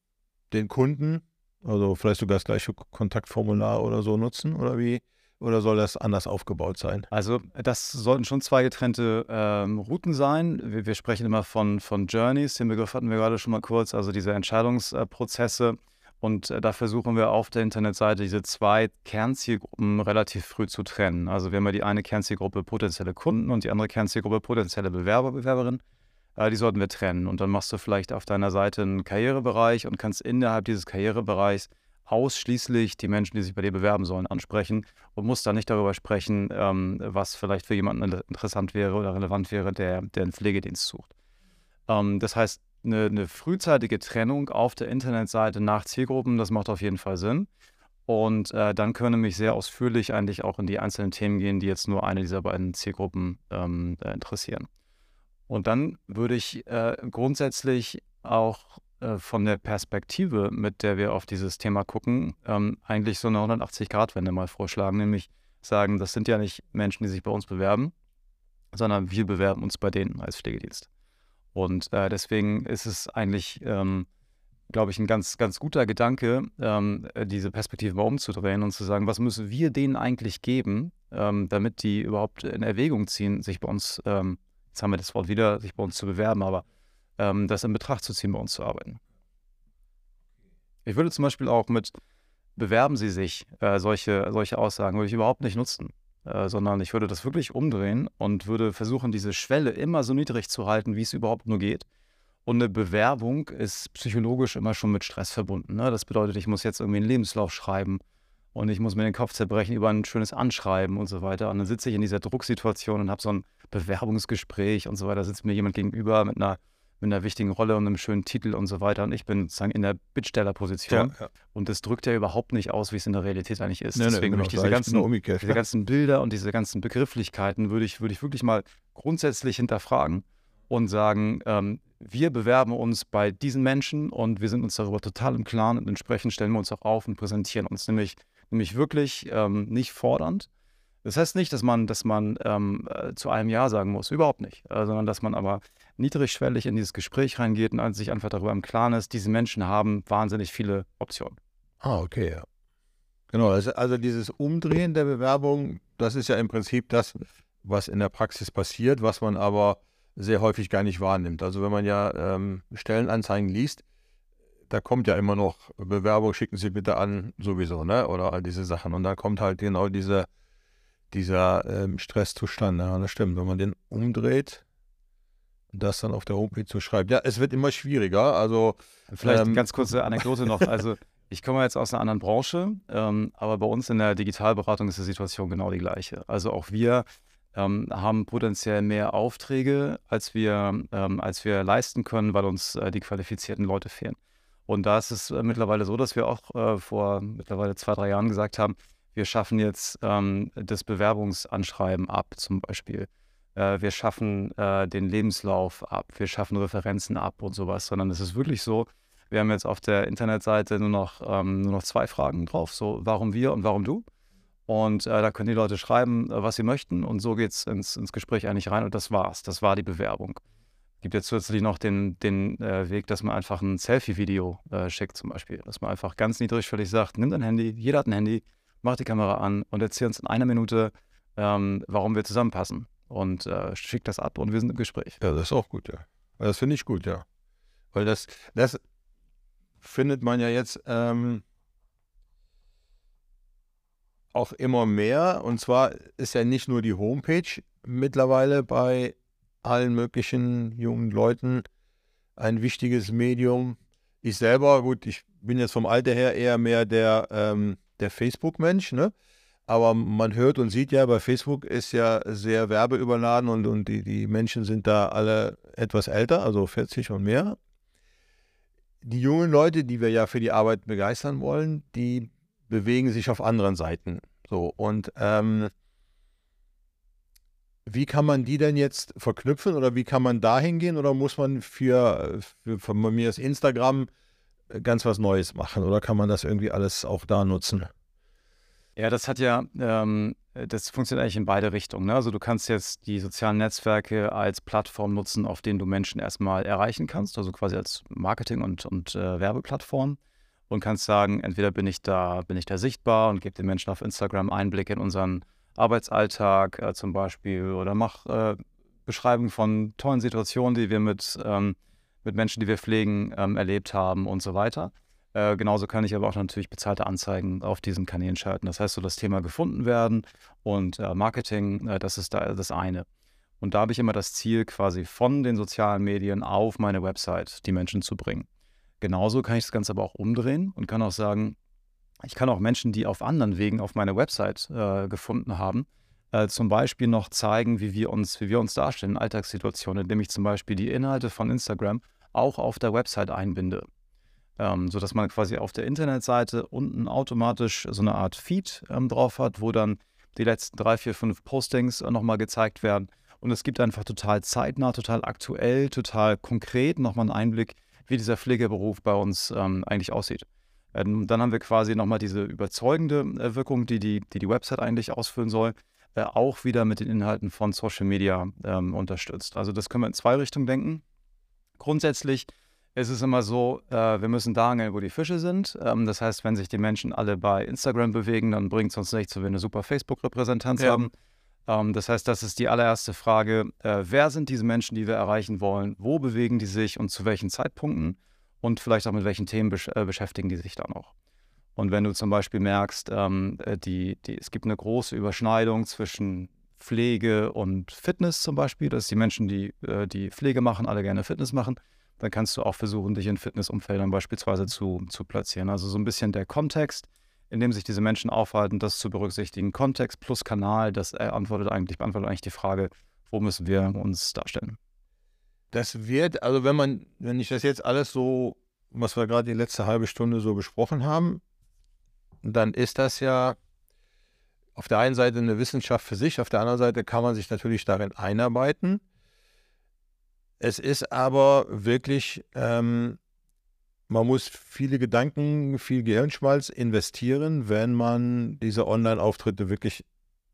den Kunden? Also vielleicht sogar das gleiche Kontaktformular oder so nutzen oder wie? Oder soll das anders aufgebaut sein? Also das sollten schon zwei getrennte ähm, Routen sein. Wir, wir, sprechen immer von, von Journeys, den Begriff hatten wir gerade schon mal kurz, also diese Entscheidungsprozesse. Und äh, da versuchen wir auf der Internetseite diese zwei Kernzielgruppen relativ früh zu trennen. Also wir haben ja die eine Kernzielgruppe potenzielle Kunden und die andere Kernzielgruppe potenzielle Bewerber, Bewerberinnen. Äh, die sollten wir trennen. Und dann machst du vielleicht auf deiner Seite einen Karrierebereich und kannst innerhalb dieses Karrierebereichs ausschließlich die Menschen, die sich bei dir bewerben sollen, ansprechen und musst dann nicht darüber sprechen, ähm, was vielleicht für jemanden interessant wäre oder relevant wäre, der, der einen Pflegedienst sucht. Ähm, das heißt, eine, eine frühzeitige Trennung auf der Internetseite nach Zielgruppen, das macht auf jeden Fall Sinn. Und äh, dann können mich sehr ausführlich eigentlich auch in die einzelnen Themen gehen, die jetzt nur eine dieser beiden Zielgruppen ähm, äh, interessieren. Und dann würde ich äh, grundsätzlich auch äh, von der Perspektive, mit der wir auf dieses Thema gucken, ähm, eigentlich so eine 180-Grad-Wende mal vorschlagen, nämlich sagen, das sind ja nicht Menschen, die sich bei uns bewerben, sondern wir bewerben uns bei denen als Pflegedienst. Und äh, deswegen ist es eigentlich, ähm, glaube ich, ein ganz, ganz guter Gedanke, ähm, äh, diese Perspektive mal umzudrehen und zu sagen, was müssen wir denen eigentlich geben, ähm, damit die überhaupt in Erwägung ziehen, sich bei uns, ähm, jetzt haben wir das Wort wieder, sich bei uns zu bewerben, aber ähm, das in Betracht zu ziehen, bei uns zu arbeiten. Ich würde zum Beispiel auch mit bewerben Sie sich äh, solche, solche Aussagen, würde ich überhaupt nicht nutzen. Äh, sondern ich würde das wirklich umdrehen und würde versuchen, diese Schwelle immer so niedrig zu halten, wie es überhaupt nur geht. Und eine Bewerbung ist psychologisch immer schon mit Stress verbunden. Ne? Das bedeutet, ich muss jetzt irgendwie einen Lebenslauf schreiben und ich muss mir den Kopf zerbrechen über ein schönes Anschreiben und so weiter. Und dann sitze ich in dieser Drucksituation und habe so ein Bewerbungsgespräch und so weiter. Da sitzt mir jemand gegenüber mit einer mit einer wichtigen Rolle und einem schönen Titel und so weiter. Und ich bin sozusagen in der Bittstellerposition. Ja, ja. Und das drückt ja überhaupt nicht aus, wie es in der Realität eigentlich ist. Nee, Deswegen nee, würde ich diese ganzen, diese ganzen Bilder und diese ganzen Begrifflichkeiten würde ich, würde ich wirklich mal grundsätzlich hinterfragen und sagen, ähm, wir bewerben uns bei diesen Menschen und wir sind uns darüber total im Klaren und entsprechend stellen wir uns auch auf und präsentieren uns nämlich, nämlich wirklich ähm, nicht fordernd. Das heißt nicht, dass man, dass man ähm, äh, zu einem Ja sagen muss, überhaupt nicht, äh, sondern dass man aber niedrigschwellig in dieses Gespräch reingeht und sich einfach darüber im Klaren ist, diese Menschen haben wahnsinnig viele Optionen. Ah, okay, ja. Genau, also, also dieses Umdrehen der Bewerbung, das ist ja im Prinzip das, was in der Praxis passiert, was man aber sehr häufig gar nicht wahrnimmt. Also wenn man ja ähm, Stellenanzeigen liest, da kommt ja immer noch Bewerbung, schicken Sie bitte an, sowieso, ne? Oder all diese Sachen. Und da kommt halt genau diese, dieser ähm, Stresszustand. Ja, das stimmt. Wenn man den umdreht, das dann auf der Homepage zu schreiben. Ja, es wird immer schwieriger. Also vielleicht ähm, ganz kurze Anekdote noch. Also ich komme jetzt aus einer anderen Branche, ähm, aber bei uns in der Digitalberatung ist die Situation genau die gleiche. Also auch wir ähm, haben potenziell mehr Aufträge, als wir, ähm, als wir leisten können, weil uns äh, die qualifizierten Leute fehlen. Und da ist es äh, mittlerweile so, dass wir auch äh, vor mittlerweile zwei, drei Jahren gesagt haben, wir schaffen jetzt ähm, das Bewerbungsanschreiben ab, zum Beispiel wir schaffen äh, den Lebenslauf ab, wir schaffen Referenzen ab und sowas, sondern es ist wirklich so, wir haben jetzt auf der Internetseite nur noch, ähm, nur noch zwei Fragen drauf, so warum wir und warum du. Und äh, da können die Leute schreiben, äh, was sie möchten und so geht es ins, ins Gespräch eigentlich rein und das war's. Das war die Bewerbung. Es gibt jetzt zusätzlich noch den, den äh, Weg, dass man einfach ein Selfie-Video äh, schickt zum Beispiel. Dass man einfach ganz niedrigschwellig sagt, nimm dein Handy, jeder hat ein Handy, mach die Kamera an und erzähl uns in einer Minute, ähm, warum wir zusammenpassen und äh, schickt das ab und wir sind im Gespräch. Ja, das ist auch gut, ja. Das finde ich gut, ja. Weil das, das findet man ja jetzt ähm, auch immer mehr. Und zwar ist ja nicht nur die Homepage mittlerweile bei allen möglichen jungen Leuten ein wichtiges Medium. Ich selber, gut, ich bin jetzt vom Alter her eher mehr der, ähm, der Facebook-Mensch, ne? Aber man hört und sieht ja, bei Facebook ist ja sehr werbeüberladen und, und die, die Menschen sind da alle etwas älter, also 40 und mehr. Die jungen Leute, die wir ja für die Arbeit begeistern wollen, die bewegen sich auf anderen Seiten. So, und ähm, wie kann man die denn jetzt verknüpfen oder wie kann man da hingehen oder muss man für, für von mir das Instagram ganz was Neues machen oder kann man das irgendwie alles auch da nutzen? Ja, das hat ja, ähm, das funktioniert eigentlich in beide Richtungen. Ne? Also du kannst jetzt die sozialen Netzwerke als Plattform nutzen, auf denen du Menschen erstmal erreichen kannst, also quasi als Marketing- und, und äh, Werbeplattform und kannst sagen, entweder bin ich da, bin ich da sichtbar und gebe den Menschen auf Instagram Einblick in unseren Arbeitsalltag äh, zum Beispiel oder mach äh, Beschreibungen von tollen Situationen, die wir mit, ähm, mit Menschen, die wir pflegen, ähm, erlebt haben und so weiter. Äh, genauso kann ich aber auch natürlich bezahlte Anzeigen auf diesen Kanälen schalten. Das heißt, so das Thema gefunden werden und äh, Marketing, äh, das ist da das eine. Und da habe ich immer das Ziel, quasi von den sozialen Medien auf meine Website die Menschen zu bringen. Genauso kann ich das Ganze aber auch umdrehen und kann auch sagen, ich kann auch Menschen, die auf anderen Wegen auf meine Website äh, gefunden haben, äh, zum Beispiel noch zeigen, wie wir uns, wie wir uns darstellen in Alltagssituationen, indem ich zum Beispiel die Inhalte von Instagram auch auf der Website einbinde ähm, sodass man quasi auf der Internetseite unten automatisch so eine Art Feed ähm, drauf hat, wo dann die letzten drei, vier, fünf Postings äh, nochmal gezeigt werden. Und es gibt einfach total zeitnah, total aktuell, total konkret nochmal einen Einblick, wie dieser Pflegeberuf bei uns ähm, eigentlich aussieht. Ähm, dann haben wir quasi nochmal diese überzeugende äh, Wirkung, die die, die die Website eigentlich ausfüllen soll, äh, auch wieder mit den Inhalten von Social Media ähm, unterstützt. Also das können wir in zwei Richtungen denken. Grundsätzlich es ist immer so, äh, wir müssen da angeln, wo die Fische sind. Ähm, das heißt, wenn sich die Menschen alle bei Instagram bewegen, dann bringt es uns nichts, wenn wir eine super Facebook-Repräsentanz ja. haben. Ähm, das heißt, das ist die allererste Frage. Äh, wer sind diese Menschen, die wir erreichen wollen? Wo bewegen die sich und zu welchen Zeitpunkten? Und vielleicht auch mit welchen Themen besch äh, beschäftigen die sich dann auch? Und wenn du zum Beispiel merkst, ähm, äh, die, die, es gibt eine große Überschneidung zwischen Pflege und Fitness zum Beispiel, dass die Menschen, die äh, die Pflege machen, alle gerne Fitness machen, dann kannst du auch versuchen, dich in Fitnessumfeldern beispielsweise zu, zu platzieren. Also so ein bisschen der Kontext, in dem sich diese Menschen aufhalten, das zu berücksichtigen. Kontext plus Kanal, das antwortet eigentlich, beantwortet eigentlich die Frage, wo müssen wir uns darstellen. Das wird, also wenn man, wenn ich das jetzt alles so, was wir gerade die letzte halbe Stunde so besprochen haben, dann ist das ja auf der einen Seite eine Wissenschaft für sich, auf der anderen Seite kann man sich natürlich darin einarbeiten. Es ist aber wirklich, ähm, man muss viele Gedanken, viel Gehirnschmalz investieren, wenn man diese Online-Auftritte wirklich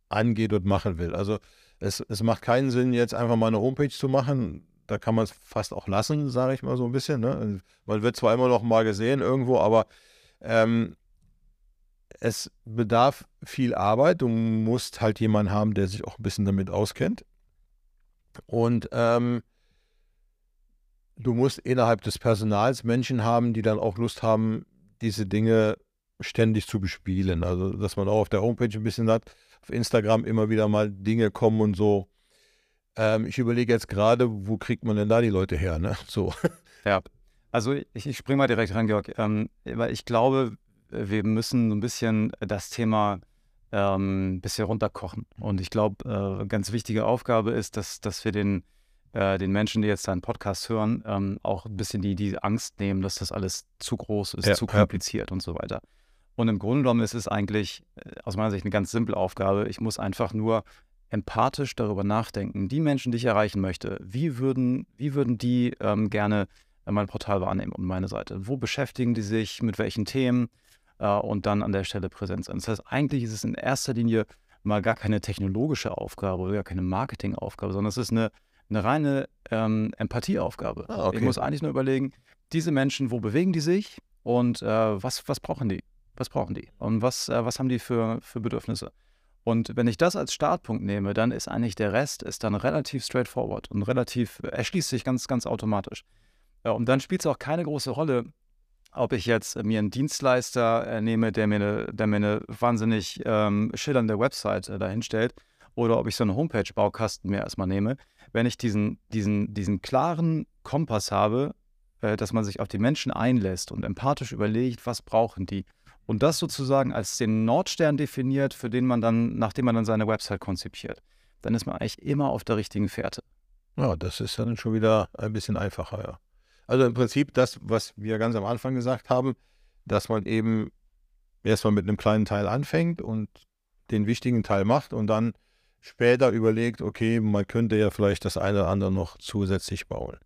angeht und machen will. Also es, es macht keinen Sinn, jetzt einfach mal eine Homepage zu machen. Da kann man es fast auch lassen, sage ich mal so ein bisschen. Ne? Man wird zwar immer noch mal gesehen irgendwo, aber ähm, es bedarf viel Arbeit. Du musst halt jemanden haben, der sich auch ein bisschen damit auskennt. Und ähm, du musst innerhalb des Personals Menschen haben, die dann auch Lust haben, diese Dinge ständig zu bespielen. Also, dass man auch auf der Homepage ein bisschen hat, auf Instagram immer wieder mal Dinge kommen und so. Ähm, ich überlege jetzt gerade, wo kriegt man denn da die Leute her, ne? So. Ja, also ich, ich springe mal direkt rein, Georg, ähm, weil ich glaube, wir müssen so ein bisschen das Thema ähm, bisschen runterkochen. Und ich glaube, äh, ganz wichtige Aufgabe ist, dass, dass wir den äh, den Menschen, die jetzt deinen Podcast hören, ähm, auch ein bisschen die, die Angst nehmen, dass das alles zu groß ist, ja, zu kompliziert ja. und so weiter. Und im Grunde genommen ist es eigentlich äh, aus meiner Sicht eine ganz simple Aufgabe. Ich muss einfach nur empathisch darüber nachdenken. Die Menschen, die ich erreichen möchte, wie würden, wie würden die ähm, gerne mein Portal wahrnehmen und meine Seite? Wo beschäftigen die sich, mit welchen Themen äh, und dann an der Stelle präsent sein? Das heißt, eigentlich ist es in erster Linie mal gar keine technologische Aufgabe oder gar keine Marketingaufgabe, sondern es ist eine eine reine ähm, Empathieaufgabe. Ah, okay. Ich muss eigentlich nur überlegen, diese Menschen, wo bewegen die sich und äh, was, was brauchen die? Was brauchen die? Und was, äh, was haben die für, für Bedürfnisse? Und wenn ich das als Startpunkt nehme, dann ist eigentlich der Rest ist dann relativ straightforward und relativ, erschließt sich ganz, ganz automatisch. Ja, und dann spielt es auch keine große Rolle, ob ich jetzt mir einen Dienstleister äh, nehme, der mir eine, der mir eine wahnsinnig ähm, schillernde Website äh, dahinstellt oder ob ich so einen Homepage-Baukasten mir erstmal nehme, wenn ich diesen, diesen, diesen klaren Kompass habe, äh, dass man sich auf die Menschen einlässt und empathisch überlegt, was brauchen die. Und das sozusagen als den Nordstern definiert, für den man dann, nachdem man dann seine Website konzipiert, dann ist man eigentlich immer auf der richtigen Fährte. Ja, das ist dann schon wieder ein bisschen einfacher, ja. Also im Prinzip das, was wir ganz am Anfang gesagt haben, dass man eben erstmal mit einem kleinen Teil anfängt und den wichtigen Teil macht und dann später überlegt, okay, man könnte ja vielleicht das eine oder andere noch zusätzlich bauen.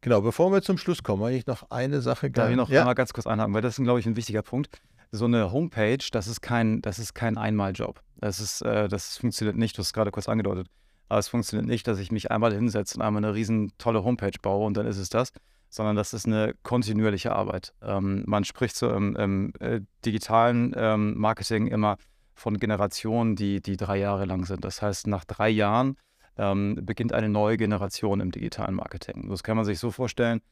Genau, bevor wir zum Schluss kommen, habe ich noch eine Sache Darf ich noch ja. mal ganz kurz einhaken, weil das ist, glaube ich, ein wichtiger Punkt. So eine Homepage, das ist kein, das ist kein Einmaljob. Das ist, äh, das funktioniert nicht, du hast es gerade kurz angedeutet. Aber es funktioniert nicht, dass ich mich einmal hinsetze und einmal eine riesen tolle Homepage baue und dann ist es das, sondern das ist eine kontinuierliche Arbeit. Ähm, man spricht so im, im äh, digitalen ähm, Marketing immer von Generationen, die, die drei Jahre lang sind. Das heißt, nach drei Jahren ähm, beginnt eine neue Generation im digitalen Marketing. Das kann man sich so vorstellen,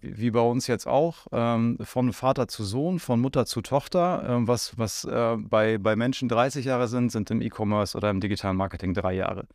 wie, bei uns jetzt auch, ähm, von Vater zu Sohn, von Mutter zu Tochter. Ähm, was was äh, bei, bei Menschen 30 Jahre sind, sind im E-Commerce oder im digitalen Marketing drei Jahre.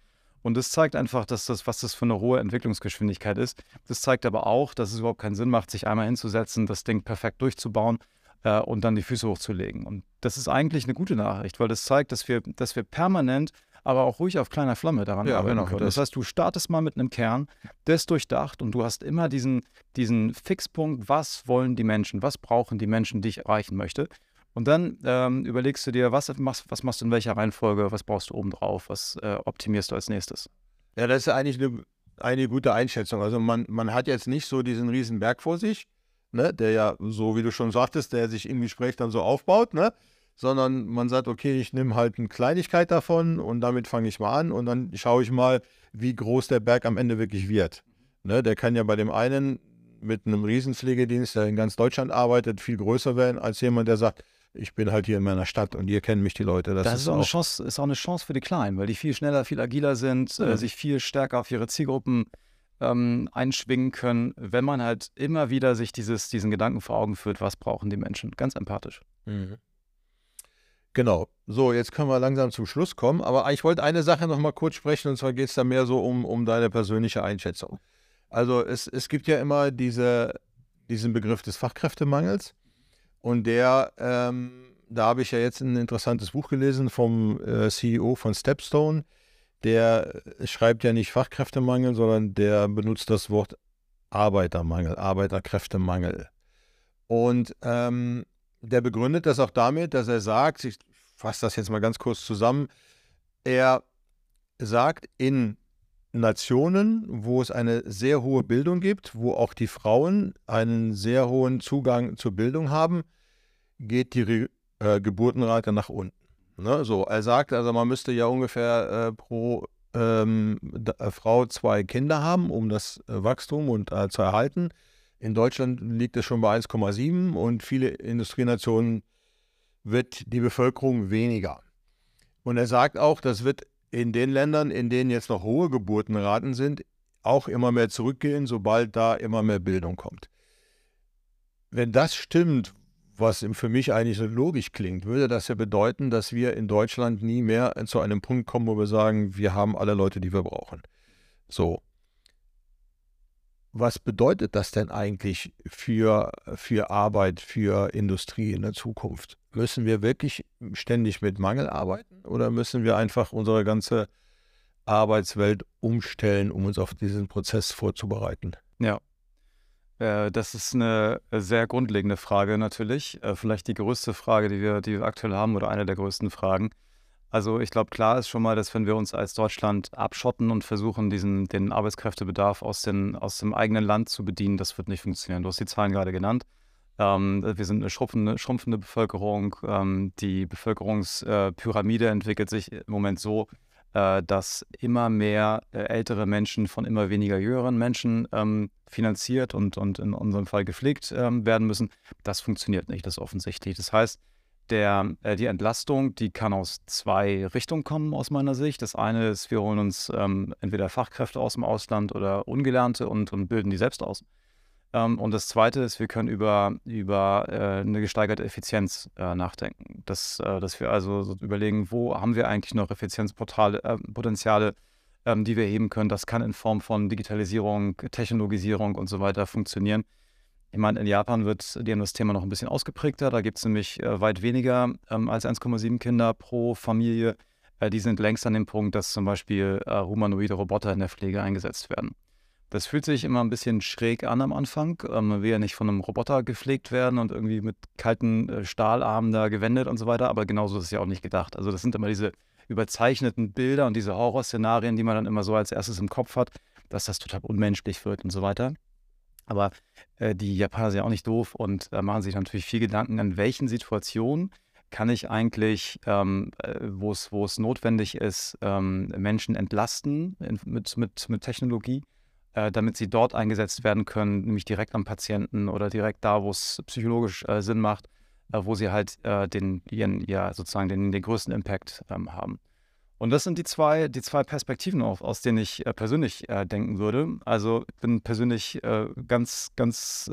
Und das zeigt einfach, dass das, was das für eine hohe Entwicklungsgeschwindigkeit ist. Das zeigt aber auch, dass es überhaupt keinen Sinn macht, sich einmal hinzusetzen, das Ding perfekt durchzubauen äh, und dann die Füße hochzulegen. Und das ist eigentlich eine gute Nachricht, weil das zeigt, dass wir, dass wir permanent, aber auch ruhig auf kleiner Flamme daran ja, arbeiten genau, können. Das heißt, du startest mal mit einem Kern, der ist durchdacht und du hast immer diesen, diesen Fixpunkt, was wollen die Menschen, was brauchen die Menschen, die ich erreichen möchte. Und dann ähm, überlegst du dir, was machst, was machst du in welcher Reihenfolge, was brauchst du obendrauf, was äh, optimierst du als nächstes. Ja, das ist eigentlich eine, eine gute Einschätzung. Also man, man hat jetzt nicht so diesen riesen Berg vor sich, ne, der ja, so wie du schon sagtest, der sich im Gespräch dann so aufbaut, ne? sondern man sagt, okay, ich nehme halt eine Kleinigkeit davon und damit fange ich mal an und dann schaue ich mal, wie groß der Berg am Ende wirklich wird. Ne, der kann ja bei dem einen mit einem Riesenpflegedienst, der in ganz Deutschland arbeitet, viel größer werden als jemand, der sagt, ich bin halt hier in meiner Stadt und hier kennen mich die Leute. Das, das ist, auch eine Chance, ist auch eine Chance für die Kleinen, weil die viel schneller, viel agiler sind, äh, ja. äh, sich viel stärker auf ihre Zielgruppen ähm, einschwingen können, wenn man halt immer wieder sich dieses, diesen Gedanken vor Augen führt, was brauchen die Menschen. Ganz empathisch. Mhm. Genau. So, jetzt können wir langsam zum Schluss kommen. Aber ich wollte eine Sache noch mal kurz sprechen, und zwar geht es da mehr so um, um deine persönliche Einschätzung. Also es, es gibt ja immer diese, diesen Begriff des Fachkräftemangels. Und der, ähm, da habe ich ja jetzt ein interessantes Buch gelesen vom äh, CEO von Stepstone. Der schreibt ja nicht Fachkräftemangel, sondern der benutzt das Wort Arbeitermangel, Arbeiterkräftemangel. Und ähm, der begründet das auch damit, dass er sagt, ich fasse das jetzt mal ganz kurz zusammen, er sagt, in Nationen, wo es eine sehr hohe Bildung gibt, wo auch die Frauen einen sehr hohen Zugang zur Bildung haben, geht die äh, Geburtenrate nach unten. Ne? So, er sagt also, man müsste ja ungefähr äh, pro ähm, äh, Frau zwei Kinder haben, um das äh, Wachstum und äh, zu erhalten. In Deutschland liegt es schon bei 1,7 und viele Industrienationen wird die Bevölkerung weniger. Und er sagt auch, das wird in den Ländern, in denen jetzt noch hohe Geburtenraten sind, auch immer mehr zurückgehen, sobald da immer mehr Bildung kommt. Wenn das stimmt, was für mich eigentlich so logisch klingt, würde das ja bedeuten, dass wir in Deutschland nie mehr zu einem Punkt kommen, wo wir sagen, wir haben alle Leute, die wir brauchen. So. Was bedeutet das denn eigentlich für, für Arbeit, für Industrie in der Zukunft? Müssen wir wirklich ständig mit Mangel arbeiten oder müssen wir einfach unsere ganze Arbeitswelt umstellen, um uns auf diesen Prozess vorzubereiten? Ja, das ist eine sehr grundlegende Frage natürlich. Äh, vielleicht die größte Frage, die wir, die wir aktuell haben oder eine der größten Fragen. Also ich glaube, klar ist schon mal, dass wenn wir uns als Deutschland abschotten und versuchen, diesen, den Arbeitskräftebedarf aus, den, aus dem eigenen Land zu bedienen, das wird nicht funktionieren. Du hast die Zahlen gerade genannt. Ähm, wir sind eine schrumpfende, schrumpfende Bevölkerung. Ähm, die Bevölkerungspyramide entwickelt sich im Moment so, äh, dass immer mehr äh, ältere Menschen von immer weniger jüngeren Menschen ähm, finanziert und, und in unserem Fall gepflegt ähm, werden müssen. Das funktioniert nicht, das ist offensichtlich. Das heißt, der, äh, die Entlastung, die kann aus zwei Richtungen kommen, aus meiner Sicht. Das eine ist, wir holen uns ähm, entweder Fachkräfte aus dem Ausland oder Ungelernte und, und bilden die selbst aus. Ähm, und das Zweite ist, wir können über, über äh, eine gesteigerte Effizienz äh, nachdenken. Das, äh, dass wir also so überlegen, wo haben wir eigentlich noch Effizienzpotenziale, äh, ähm, die wir heben können. Das kann in Form von Digitalisierung, Technologisierung und so weiter funktionieren. Ich meine, in Japan wird die haben das Thema noch ein bisschen ausgeprägter. Da gibt es nämlich äh, weit weniger ähm, als 1,7 Kinder pro Familie. Äh, die sind längst an dem Punkt, dass zum Beispiel humanoide Roboter in der Pflege eingesetzt werden. Das fühlt sich immer ein bisschen schräg an am Anfang. Ähm, man will ja nicht von einem Roboter gepflegt werden und irgendwie mit kalten äh, Stahlarmen da gewendet und so weiter, aber genauso ist es ja auch nicht gedacht. Also das sind immer diese überzeichneten Bilder und diese Horrorszenarien, die man dann immer so als erstes im Kopf hat, dass das total unmenschlich wird und so weiter. Aber äh, die Japaner sind ja auch nicht doof und äh, machen sich natürlich viel Gedanken, in welchen Situationen kann ich eigentlich, ähm, äh, wo es notwendig ist, ähm, Menschen entlasten in, mit, mit, mit Technologie äh, damit sie dort eingesetzt werden können, nämlich direkt am Patienten oder direkt da, wo es psychologisch äh, Sinn macht, äh, wo sie halt äh, den, ihren, ja, sozusagen den, den größten Impact ähm, haben. Und das sind die zwei, die zwei Perspektiven, auf, aus denen ich äh, persönlich äh, denken würde. Also ich bin persönlich ganz, ganz,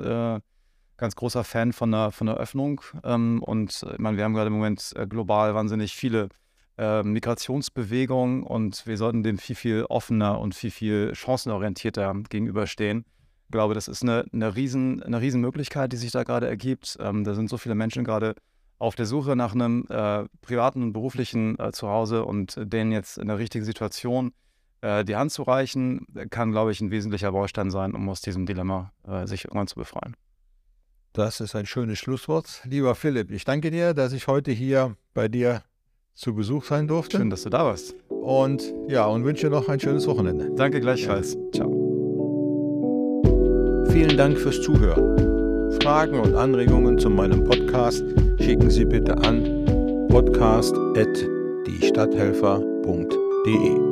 ganz großer Fan von der, von der Öffnung. Ähm, und ich meine, wir haben gerade im Moment global wahnsinnig viele äh, Migrationsbewegung und wir sollten dem viel, viel offener und viel, viel chancenorientierter gegenüberstehen. Ich glaube, das ist eine, eine, riesen, eine riesen Möglichkeit, die sich da gerade ergibt. Ähm, da sind so viele Menschen gerade auf der Suche nach einem äh, privaten und beruflichen äh, Zuhause und denen jetzt in der richtigen Situation äh, die Hand zu reichen, kann, glaube ich, ein wesentlicher Baustein sein, um aus diesem Dilemma äh, sich irgendwann zu befreien. Das ist ein schönes Schlusswort. Lieber Philipp, ich danke dir, dass ich heute hier bei dir zu Besuch sein durfte. Schön, dass du da warst. Und ja, und wünsche noch ein schönes Wochenende. Danke gleichfalls. Ja. Ciao. Vielen Dank fürs Zuhören. Fragen und Anregungen zu meinem Podcast schicken Sie bitte an podcast.diestadthelfer.de.